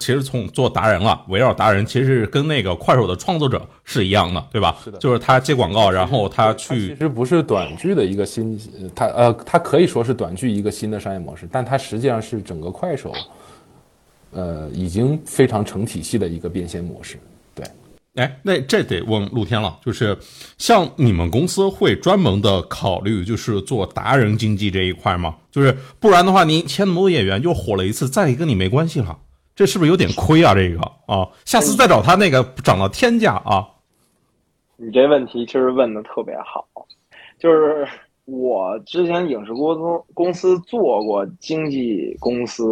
其实从做达人了，围绕达人，其实跟那个快手的创作者是一样的，对吧？是的，就是他接广告，然后他去，其实不是短剧的一个新，他呃，他可以说是短剧一个新的商业模式，但它实际上是整个快手。呃，已经非常成体系的一个变现模式，对。哎，那这得问陆天了，就是像你们公司会专门的考虑，就是做达人经济这一块吗？就是不然的话，你签那么多演员又火了一次，再一个你没关系了，这是不是有点亏啊？这个啊，下次再找他那个涨到天价啊。你这问题其实问的特别好，就是我之前影视公司公司做过经纪公司。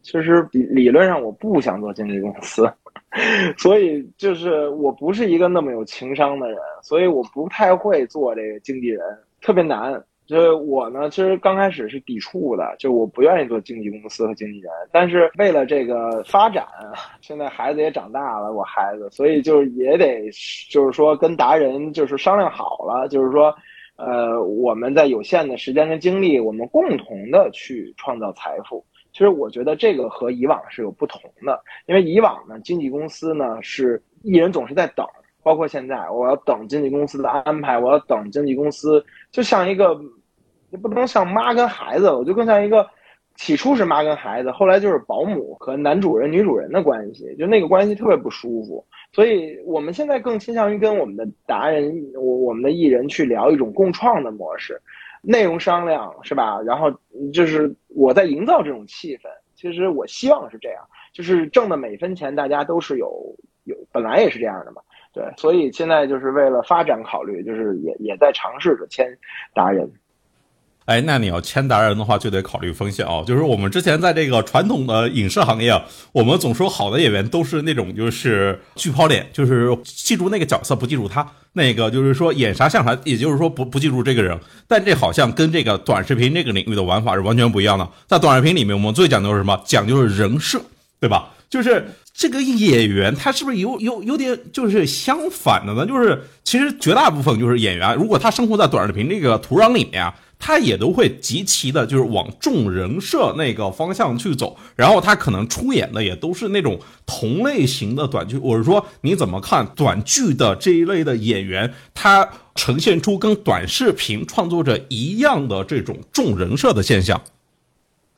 其实理理论上我不想做经纪公司，(laughs) 所以就是我不是一个那么有情商的人，所以我不太会做这个经纪人，特别难。就是我呢，其实刚开始是抵触的，就我不愿意做经纪公司和经纪人。但是为了这个发展，现在孩子也长大了，我孩子，所以就是也得就是说跟达人就是商量好了，就是说，呃，我们在有限的时间跟精力，我们共同的去创造财富。其实我觉得这个和以往是有不同的，因为以往呢，经纪公司呢是艺人总是在等，包括现在，我要等经纪公司的安排，我要等经纪公司，就像一个，不能像妈跟孩子，我就更像一个，起初是妈跟孩子，后来就是保姆和男主人、女主人的关系，就那个关系特别不舒服，所以我们现在更倾向于跟我们的达人、我我们的艺人去聊一种共创的模式。内容商量是吧？然后就是我在营造这种气氛。其实我希望是这样，就是挣的每分钱大家都是有有，本来也是这样的嘛。对，所以现在就是为了发展考虑，就是也也在尝试着签达人。哎，那你要签达人的话，就得考虑风险哦。就是我们之前在这个传统的影视行业，我们总说好的演员都是那种就是巨抛脸，就是记住那个角色不记住他，那个就是说演啥像啥，也就是说不不记住这个人。但这好像跟这个短视频这个领域的玩法是完全不一样的。在短视频里面，我们最讲究是什么？讲究是人设，对吧？就是这个演员他是不是有有有点就是相反的呢？就是其实绝大部分就是演员，如果他生活在短视频这个土壤里面啊。他也都会极其的，就是往重人设那个方向去走，然后他可能出演的也都是那种同类型的短剧。我是说，你怎么看短剧的这一类的演员，他呈现出跟短视频创作者一样的这种重人设的现象？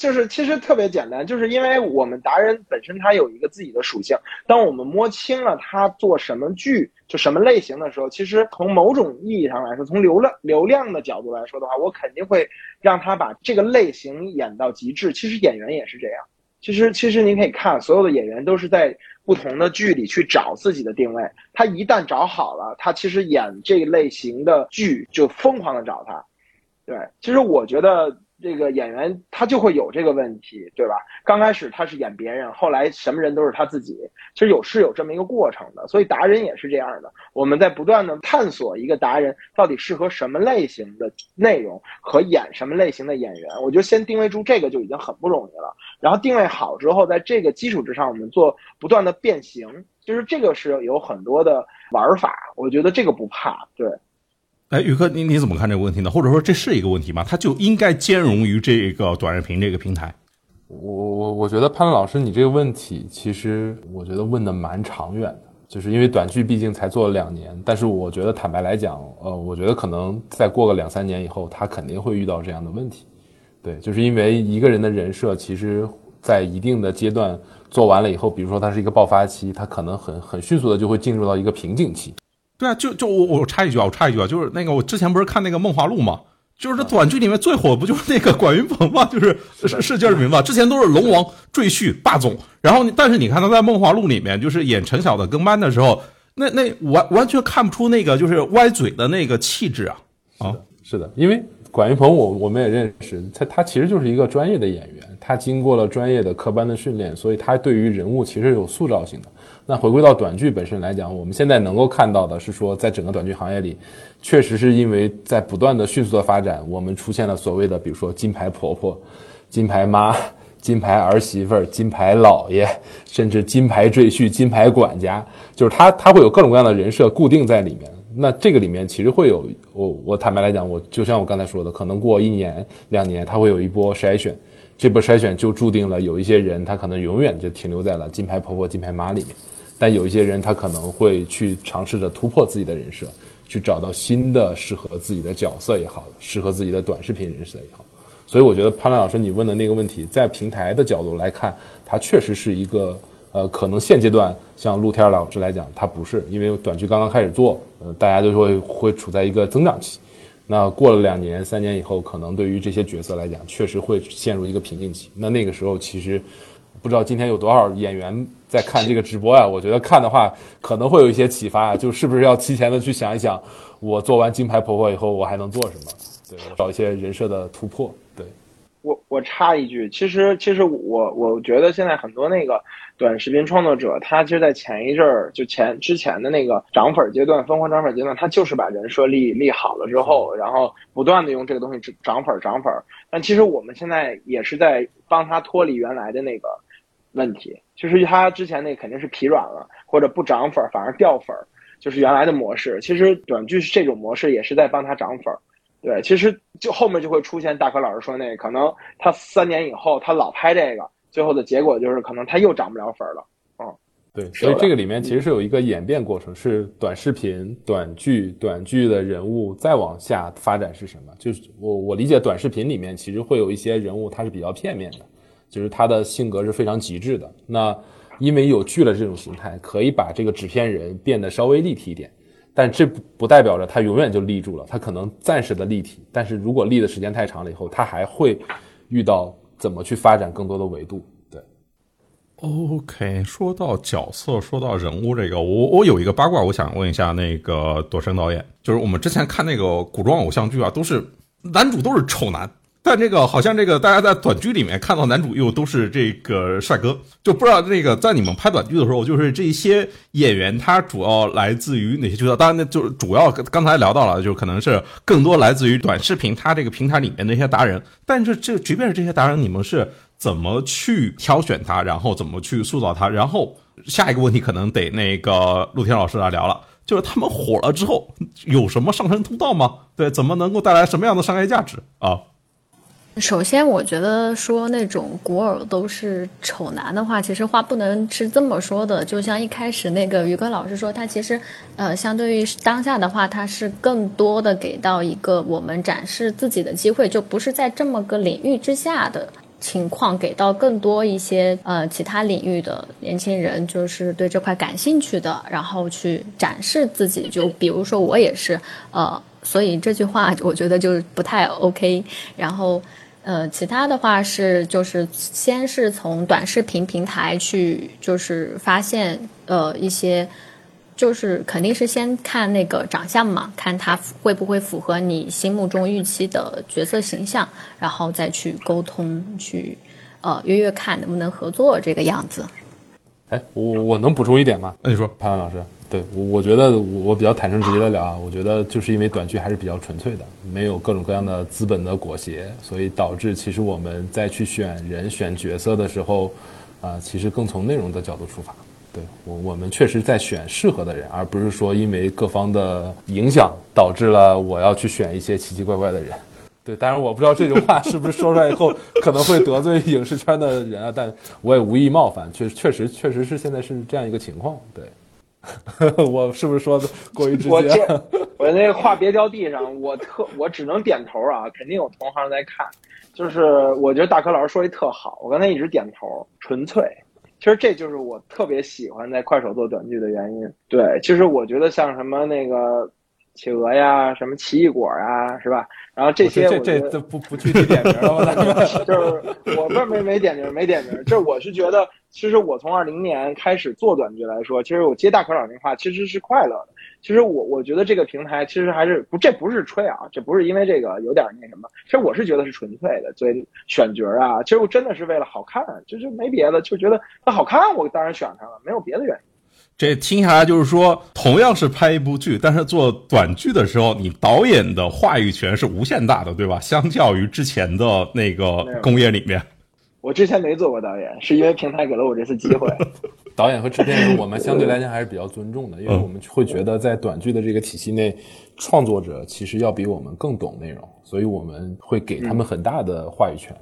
就是其实特别简单，就是因为我们达人本身他有一个自己的属性，当我们摸清了他做什么剧就什么类型的时候，其实从某种意义上来说，从流量流量的角度来说的话，我肯定会让他把这个类型演到极致。其实演员也是这样，其实其实您可以看，所有的演员都是在不同的剧里去找自己的定位。他一旦找好了，他其实演这一类型的剧就疯狂的找他。对，其实我觉得。这个演员他就会有这个问题，对吧？刚开始他是演别人，后来什么人都是他自己。其实有是有这么一个过程的，所以达人也是这样的。我们在不断的探索一个达人到底适合什么类型的内容和演什么类型的演员。我觉得先定位住这个就已经很不容易了。然后定位好之后，在这个基础之上，我们做不断的变形，就是这个是有很多的玩法。我觉得这个不怕，对。哎，宇哥，你你怎么看这个问题呢？或者说这是一个问题吗？它就应该兼容于这个短视频这个平台？我我我觉得潘老师，你这个问题其实我觉得问的蛮长远的，就是因为短剧毕竟才做了两年，但是我觉得坦白来讲，呃，我觉得可能再过个两三年以后，他肯定会遇到这样的问题。对，就是因为一个人的人设，其实在一定的阶段做完了以后，比如说他是一个爆发期，他可能很很迅速的就会进入到一个瓶颈期。对啊，就就我我插一句啊，我插一句啊，就是那个我之前不是看那个《梦华录》嘛，就是这短剧里面最火不就是那个管云鹏嘛，就是是是叫什么名字？之前都是龙王、赘婿、霸总，然后但是你看他在《梦华录》里面，就是演陈晓的跟班的时候，那那完完全看不出那个就是歪嘴的那个气质啊。啊，是的，因为管云鹏我我们也认识，他他其实就是一个专业的演员，他经过了专业的科班的训练，所以他对于人物其实有塑造性的。那回归到短剧本身来讲，我们现在能够看到的是说，在整个短剧行业里，确实是因为在不断的迅速的发展，我们出现了所谓的，比如说金牌婆婆、金牌妈、金牌儿媳妇儿、金牌老爷，甚至金牌赘婿、金牌管家，就是他他会有各种各样的人设固定在里面。那这个里面其实会有，我我坦白来讲，我就像我刚才说的，可能过一年两年，他会有一波筛选，这波筛选就注定了有一些人他可能永远就停留在了金牌婆婆、金牌妈里面。但有一些人，他可能会去尝试着突破自己的人设，去找到新的适合自己的角色也好，适合自己的短视频人设也好。所以我觉得潘澜老师你问的那个问题，在平台的角度来看，它确实是一个呃，可能现阶段像陆天老师来讲，它不是，因为短剧刚刚开始做，呃，大家都会会处在一个增长期。那过了两年、三年以后，可能对于这些角色来讲，确实会陷入一个瓶颈期。那那个时候，其实不知道今天有多少演员。在看这个直播呀，我觉得看的话可能会有一些启发，啊就是不是要提前的去想一想，我做完金牌婆婆以后我还能做什么？对，找一些人设的突破。对，我我插一句，其实其实我我觉得现在很多那个短视频创作者，他其实，在前一阵儿就前之前的那个涨粉阶段，疯狂涨粉阶段，他就是把人设立立好了之后，然后不断的用这个东西涨粉涨粉。但其实我们现在也是在帮他脱离原来的那个。问题就是他之前那肯定是疲软了，或者不涨粉反而掉粉，就是原来的模式。其实短剧是这种模式，也是在帮他涨粉。对，其实就后面就会出现大可老师说那个，可能他三年以后他老拍这个，最后的结果就是可能他又涨不了粉了。嗯，对，所以这个里面其实是有一个演变过程，是短视频、短剧、短剧的人物再往下发展是什么？就是我我理解短视频里面其实会有一些人物他是比较片面的，就是他的性格是非常极致的。那因为有剧了这种形态，可以把这个纸片人变得稍微立体一点。但这不代表着他永远就立住了，他可能暂时的立体，但是如果立的时间太长了以后，他还会遇到怎么去发展更多的维度。对，OK，说到角色，说到人物这个，我我有一个八卦，我想问一下那个朵生导演，就是我们之前看那个古装偶像剧啊，都是男主都是丑男。但这个好像这个大家在短剧里面看到男主又都是这个帅哥，就不知道那个在你们拍短剧的时候，就是这些演员他主要来自于哪些渠道？当然，那就是主要刚才聊到了，就可能是更多来自于短视频，它这个平台里面那些达人。但是这即便是这些达人，你们是怎么去挑选他，然后怎么去塑造他？然后下一个问题可能得那个陆天老师来聊了，就是他们火了之后有什么上升通道吗？对，怎么能够带来什么样的商业价值啊？首先，我觉得说那种古偶都是丑男的话，其实话不能是这么说的。就像一开始那个于哥老师说，他其实，呃，相对于当下的话，他是更多的给到一个我们展示自己的机会，就不是在这么个领域之下的情况，给到更多一些呃其他领域的年轻人，就是对这块感兴趣的，然后去展示自己。就比如说我也是，呃，所以这句话我觉得就不太 OK。然后。呃，其他的话是就是先是从短视频平台去就是发现呃一些，就是肯定是先看那个长相嘛，看他会不会符合你心目中预期的角色形象，然后再去沟通去呃约约看能不能合作这个样子。哎，我我能补充一点吗？那你说，潘文老师。对，我我觉得我我比较坦诚直接的聊啊，我觉得就是因为短剧还是比较纯粹的，没有各种各样的资本的裹挟，所以导致其实我们在去选人选角色的时候，啊，其实更从内容的角度出发。对我我们确实在选适合的人，而不是说因为各方的影响导致了我要去选一些奇奇怪怪的人。(laughs) 对，当然我不知道这句话是不是说出来以后可能会得罪影视圈的人啊，但我也无意冒犯，确确实确实是现在是这样一个情况。对。(laughs) 我是不是说的过于直接？我这我那个话别掉地上，我特我只能点头啊，肯定有同行在看。就是我觉得大柯老师说的特好，我刚才一直点头，纯粹。其实这就是我特别喜欢在快手做短剧的原因。对，其实我觉得像什么那个企鹅呀，什么奇异果啊，是吧？然后这些，这这这不不具体点名了，(laughs) 就是我不是没没点名，没点名，就是我是觉得。其实我从二零年开始做短剧来说，其实我接大可老电话其实是快乐的。其实我我觉得这个平台其实还是不，这不是吹啊，这不是因为这个有点那什么。其实我是觉得是纯粹的，所以选角啊，其实我真的是为了好看，就是没别的，就觉得它好看，我当然选它了，没有别的原因。这听下来就是说，同样是拍一部剧，但是做短剧的时候，你导演的话语权是无限大的，对吧？相较于之前的那个工业里面。我之前没做过导演，是因为平台给了我这次机会。(laughs) 导演和制片人，我们相对来讲还是比较尊重的，因为我们会觉得在短剧的这个体系内，创作者其实要比我们更懂内容，所以我们会给他们很大的话语权。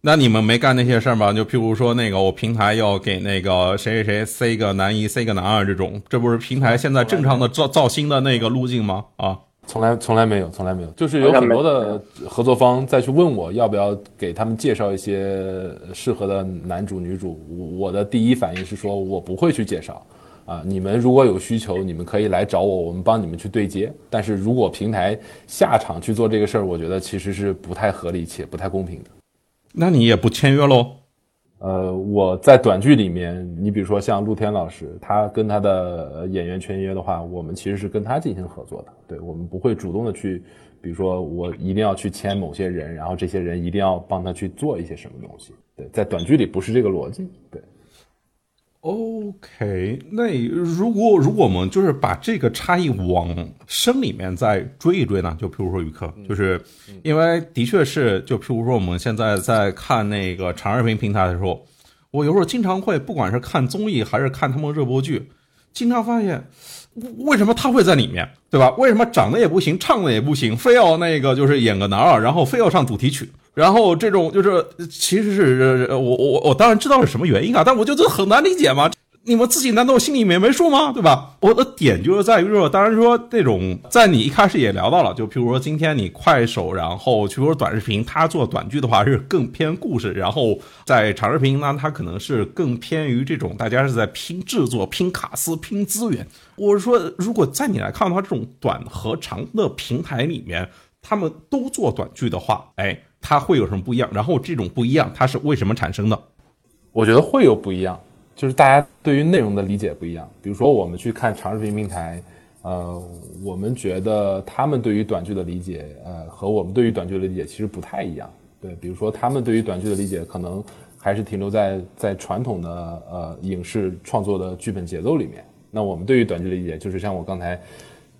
那你们没干那些事儿吗？就譬如说那个，我平台要给那个谁谁谁塞个男一、塞个男二这种，这不是平台现在正常的造造星的那个路径吗？啊？从来从来没有，从来没有，就是有很多的合作方再去问我要不要给他们介绍一些适合的男主女主。我的第一反应是说，我不会去介绍，啊，你们如果有需求，你们可以来找我，我们帮你们去对接。但是如果平台下场去做这个事儿，我觉得其实是不太合理且不太公平的。那你也不签约喽？呃，我在短剧里面，你比如说像陆天老师，他跟他的演员签约的话，我们其实是跟他进行合作的。对我们不会主动的去，比如说我一定要去签某些人，然后这些人一定要帮他去做一些什么东西。对，在短剧里不是这个逻辑。对。OK，那如果如果我们就是把这个差异往深里面再追一追呢？就譬如说于克，就是因为的确是，就譬如说我们现在在看那个长视频平台的时候，我有时候经常会不管是看综艺还是看他们热播剧，经常发现，为什么他会在里面，对吧？为什么长得也不行，唱的也不行，非要那个就是演个男二，然后非要唱主题曲？然后这种就是其实是我我我当然知道是什么原因啊，但我觉得很难理解嘛。你们自己难道心里面没数吗？对吧？我的点就是在于说，当然说这种，在你一开始也聊到了，就譬如说今天你快手，然后去说短视频，它做短剧的话是更偏故事，然后在长视频呢，它可能是更偏于这种大家是在拼制作、拼卡司、拼资源。我是说，如果在你来看的话，这种短和长的平台里面，他们都做短剧的话，哎，它会有什么不一样？然后这种不一样，它是为什么产生的？我觉得会有不一样。就是大家对于内容的理解不一样，比如说我们去看长视频平台，呃，我们觉得他们对于短剧的理解，呃，和我们对于短剧的理解其实不太一样。对，比如说他们对于短剧的理解可能还是停留在在传统的呃影视创作的剧本节奏里面。那我们对于短剧的理解，就是像我刚才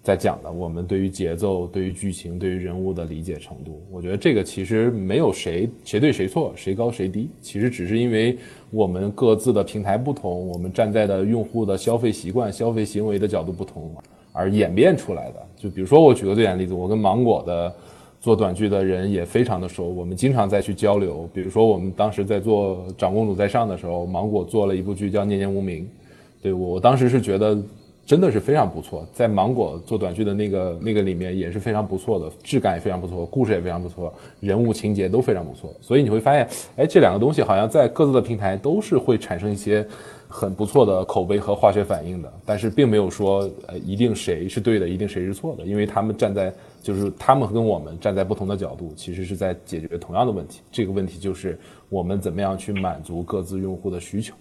在讲的，我们对于节奏、对于剧情、对于人物的理解程度，我觉得这个其实没有谁谁对谁错，谁高谁低，其实只是因为。我们各自的平台不同，我们站在的用户的消费习惯、消费行为的角度不同，而演变出来的。就比如说，我举个最简单例子，我跟芒果的做短剧的人也非常的熟，我们经常在去交流。比如说，我们当时在做《长公主在上》的时候，芒果做了一部剧叫《念念无名》，对我当时是觉得。真的是非常不错，在芒果做短剧的那个那个里面也是非常不错的，质感也非常不错，故事也非常不错，人物情节都非常不错。所以你会发现，哎，这两个东西好像在各自的平台都是会产生一些很不错的口碑和化学反应的。但是并没有说，呃，一定谁是对的，一定谁是错的，因为他们站在就是他们跟我们站在不同的角度，其实是在解决同样的问题。这个问题就是我们怎么样去满足各自用户的需求。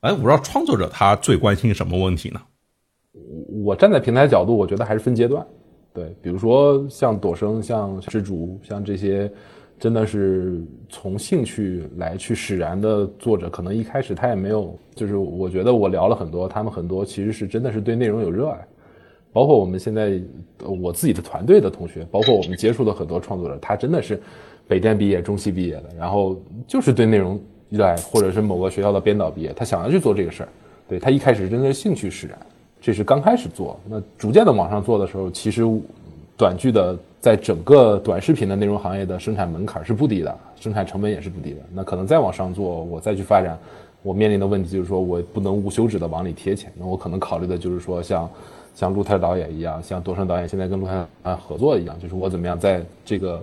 哎，我不知道创作者他最关心什么问题呢？我我站在平台角度，我觉得还是分阶段。对，比如说像朵生、像蜘蛛、像这些，真的是从兴趣来去使然的作者，可能一开始他也没有，就是我觉得我聊了很多，他们很多其实是真的是对内容有热爱。包括我们现在我自己的团队的同学，包括我们接触的很多创作者，他真的是北电毕业、中戏毕业的，然后就是对内容。热爱，或者是某个学校的编导毕业，他想要去做这个事儿，对他一开始真的是兴趣使然，这是刚开始做。那逐渐的往上做的时候，其实短剧的在整个短视频的内容行业的生产门槛是不低的，生产成本也是不低的。那可能再往上做，我再去发展，我面临的问题就是说我不能无休止的往里贴钱。那我可能考虑的就是说，像像陆特导演一样，像多生导演现在跟陆特啊合作一样，就是我怎么样在这个。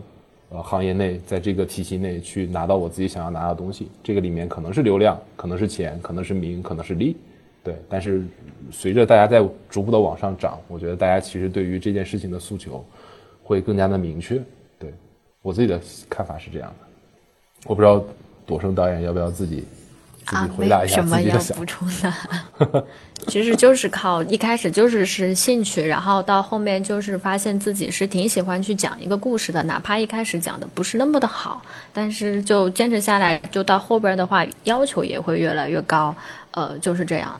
行业内，在这个体系内去拿到我自己想要拿的东西，这个里面可能是流量，可能是钱，可能是名，可能是利，对。但是随着大家在逐步的往上涨，我觉得大家其实对于这件事情的诉求会更加的明确。对我自己的看法是这样的，我不知道朵生导演要不要自己。啊，没有什么要补充的，(laughs) 其实就是靠一开始就是是兴趣，然后到后面就是发现自己是挺喜欢去讲一个故事的，哪怕一开始讲的不是那么的好，但是就坚持下来，就到后边的话要求也会越来越高，呃，就是这样。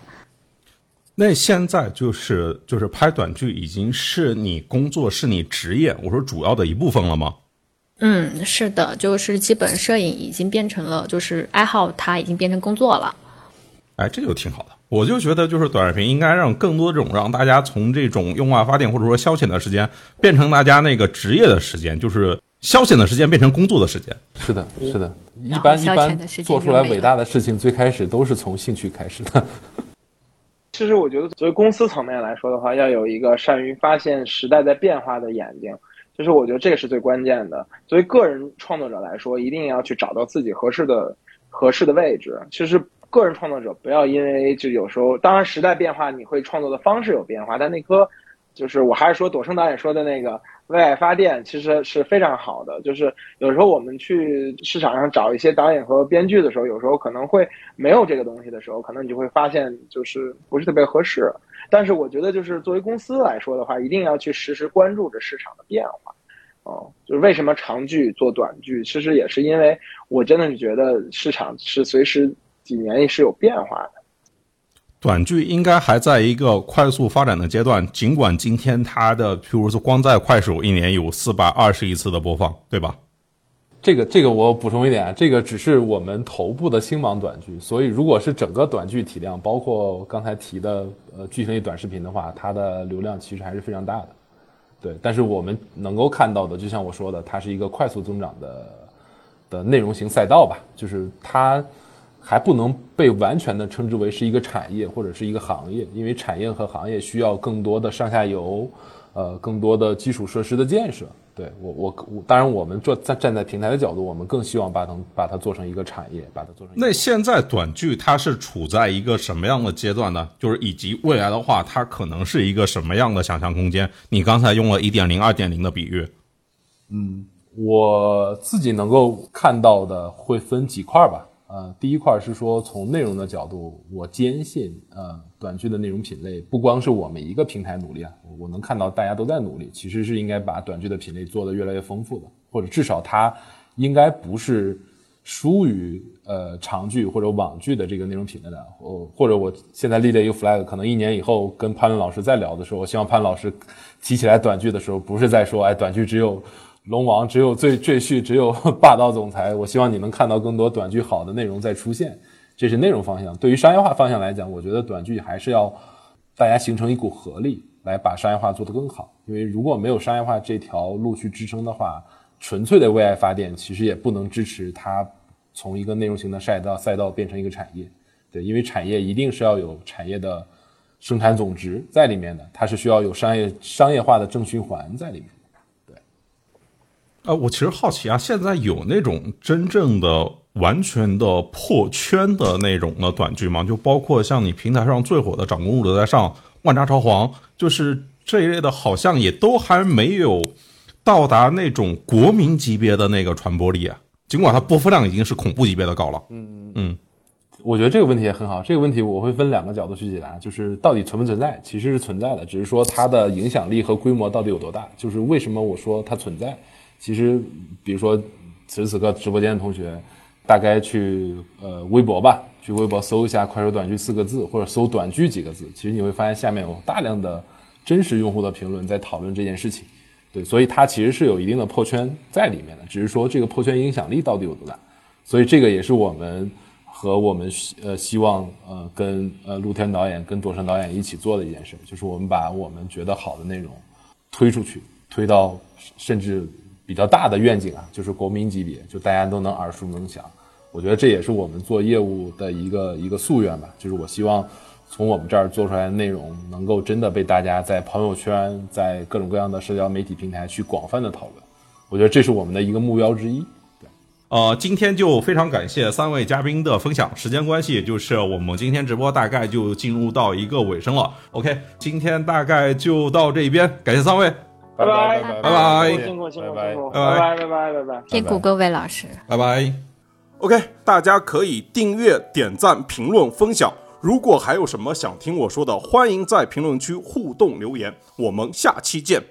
那现在就是就是拍短剧已经是你工作是你职业，我说主要的一部分了吗？嗯，是的，就是基本摄影已经变成了就是爱好，它已经变成工作了。哎，这就挺好的。我就觉得，就是短视频应该让更多这种让大家从这种用爱发电或者说消遣的时间，变成大家那个职业的时间，就是消遣的时间变成工作的时间。是的，是的，一般一般做出来伟大的事情，最开始都是从兴趣开始的。(laughs) 其实我觉得，作为公司层面来说的话，要有一个善于发现时代在变化的眼睛。就是我觉得这个是最关键的。作为个人创作者来说，一定要去找到自己合适的、合适的位置。其实，个人创作者不要因为就有时候，当然时代变化，你会创作的方式有变化，但那颗就是我还是说，朵生导演说的那个为爱发电，其实是非常好的。就是有时候我们去市场上找一些导演和编剧的时候，有时候可能会没有这个东西的时候，可能你就会发现就是不是特别合适。但是我觉得，就是作为公司来说的话，一定要去实时关注着市场的变化。哦，就是为什么长剧做短剧，其实也是因为我真的是觉得市场是随时几年是有变化的。短剧应该还在一个快速发展的阶段，尽管今天它的，譬如说光在快手一年有四百二十亿次的播放，对吧？这个这个我补充一点啊，这个只是我们头部的星芒短剧，所以如果是整个短剧体量，包括刚才提的呃剧情类短视频的话，它的流量其实还是非常大的。对，但是我们能够看到的，就像我说的，它是一个快速增长的的内容型赛道吧，就是它还不能被完全的称之为是一个产业或者是一个行业，因为产业和行业需要更多的上下游，呃，更多的基础设施的建设。对我，我我当然，我们做站站在平台的角度，我们更希望把它把它做成一个产业，把它做成。那现在短剧它是处在一个什么样的阶段呢？就是以及未来的话，它可能是一个什么样的想象空间？你刚才用了一点零、二点零的比喻，嗯，我自己能够看到的会分几块吧。呃，第一块是说从内容的角度，我坚信，呃，短剧的内容品类不光是我们一个平台努力啊，我能看到大家都在努力，其实是应该把短剧的品类做得越来越丰富的，或者至少它应该不是输于呃长剧或者网剧的这个内容品类的。或或者我现在立了一个 flag，可能一年以后跟潘老师再聊的时候，我希望潘老师提起来短剧的时候，不是在说，哎，短剧只有。龙王只有最赘婿，只有 (laughs) 霸道总裁。我希望你能看到更多短剧好的内容再出现，这是内容方向。对于商业化方向来讲，我觉得短剧还是要大家形成一股合力，来把商业化做得更好。因为如果没有商业化这条路去支撑的话，纯粹的为爱发电其实也不能支持它从一个内容型的赛道赛道变成一个产业。对，因为产业一定是要有产业的生产总值在里面的，它是需要有商业商业化的正循环在里面。呃，我其实好奇啊，现在有那种真正的、完全的破圈的那种的短剧吗？就包括像你平台上最火的《长公主在上》《万家朝皇》，就是这一类的，好像也都还没有到达那种国民级别的那个传播力啊。尽管它播放量已经是恐怖级别的高了。嗯嗯，我觉得这个问题也很好。这个问题我会分两个角度去解答，就是到底存不存在？其实是存在的，只是说它的影响力和规模到底有多大。就是为什么我说它存在？其实，比如说此时此刻直播间的同学，大概去呃微博吧，去微博搜一下“快手短剧”四个字，或者搜“短剧”几个字，其实你会发现下面有大量的真实用户的评论在讨论这件事情。对，所以它其实是有一定的破圈在里面的，只是说这个破圈影响力到底有多大。所以这个也是我们和我们呃希望呃跟呃露天导演跟朵山导演一起做的一件事，就是我们把我们觉得好的内容推出去，推到甚至。比较大的愿景啊，就是国民级别，就大家都能耳熟能详。我觉得这也是我们做业务的一个一个夙愿吧，就是我希望从我们这儿做出来的内容，能够真的被大家在朋友圈、在各种各样的社交媒体平台去广泛的讨论。我觉得这是我们的一个目标之一。对，呃，今天就非常感谢三位嘉宾的分享。时间关系，就是我们今天直播大概就进入到一个尾声了。OK，今天大概就到这边，感谢三位。拜拜拜拜，辛苦辛苦辛苦，拜拜拜拜拜拜，辛苦各位老师，拜拜。OK，大家可以订阅、点赞、评论、分享。如果还有什么想听我说的，欢迎在评论区互动留言。我们下期见。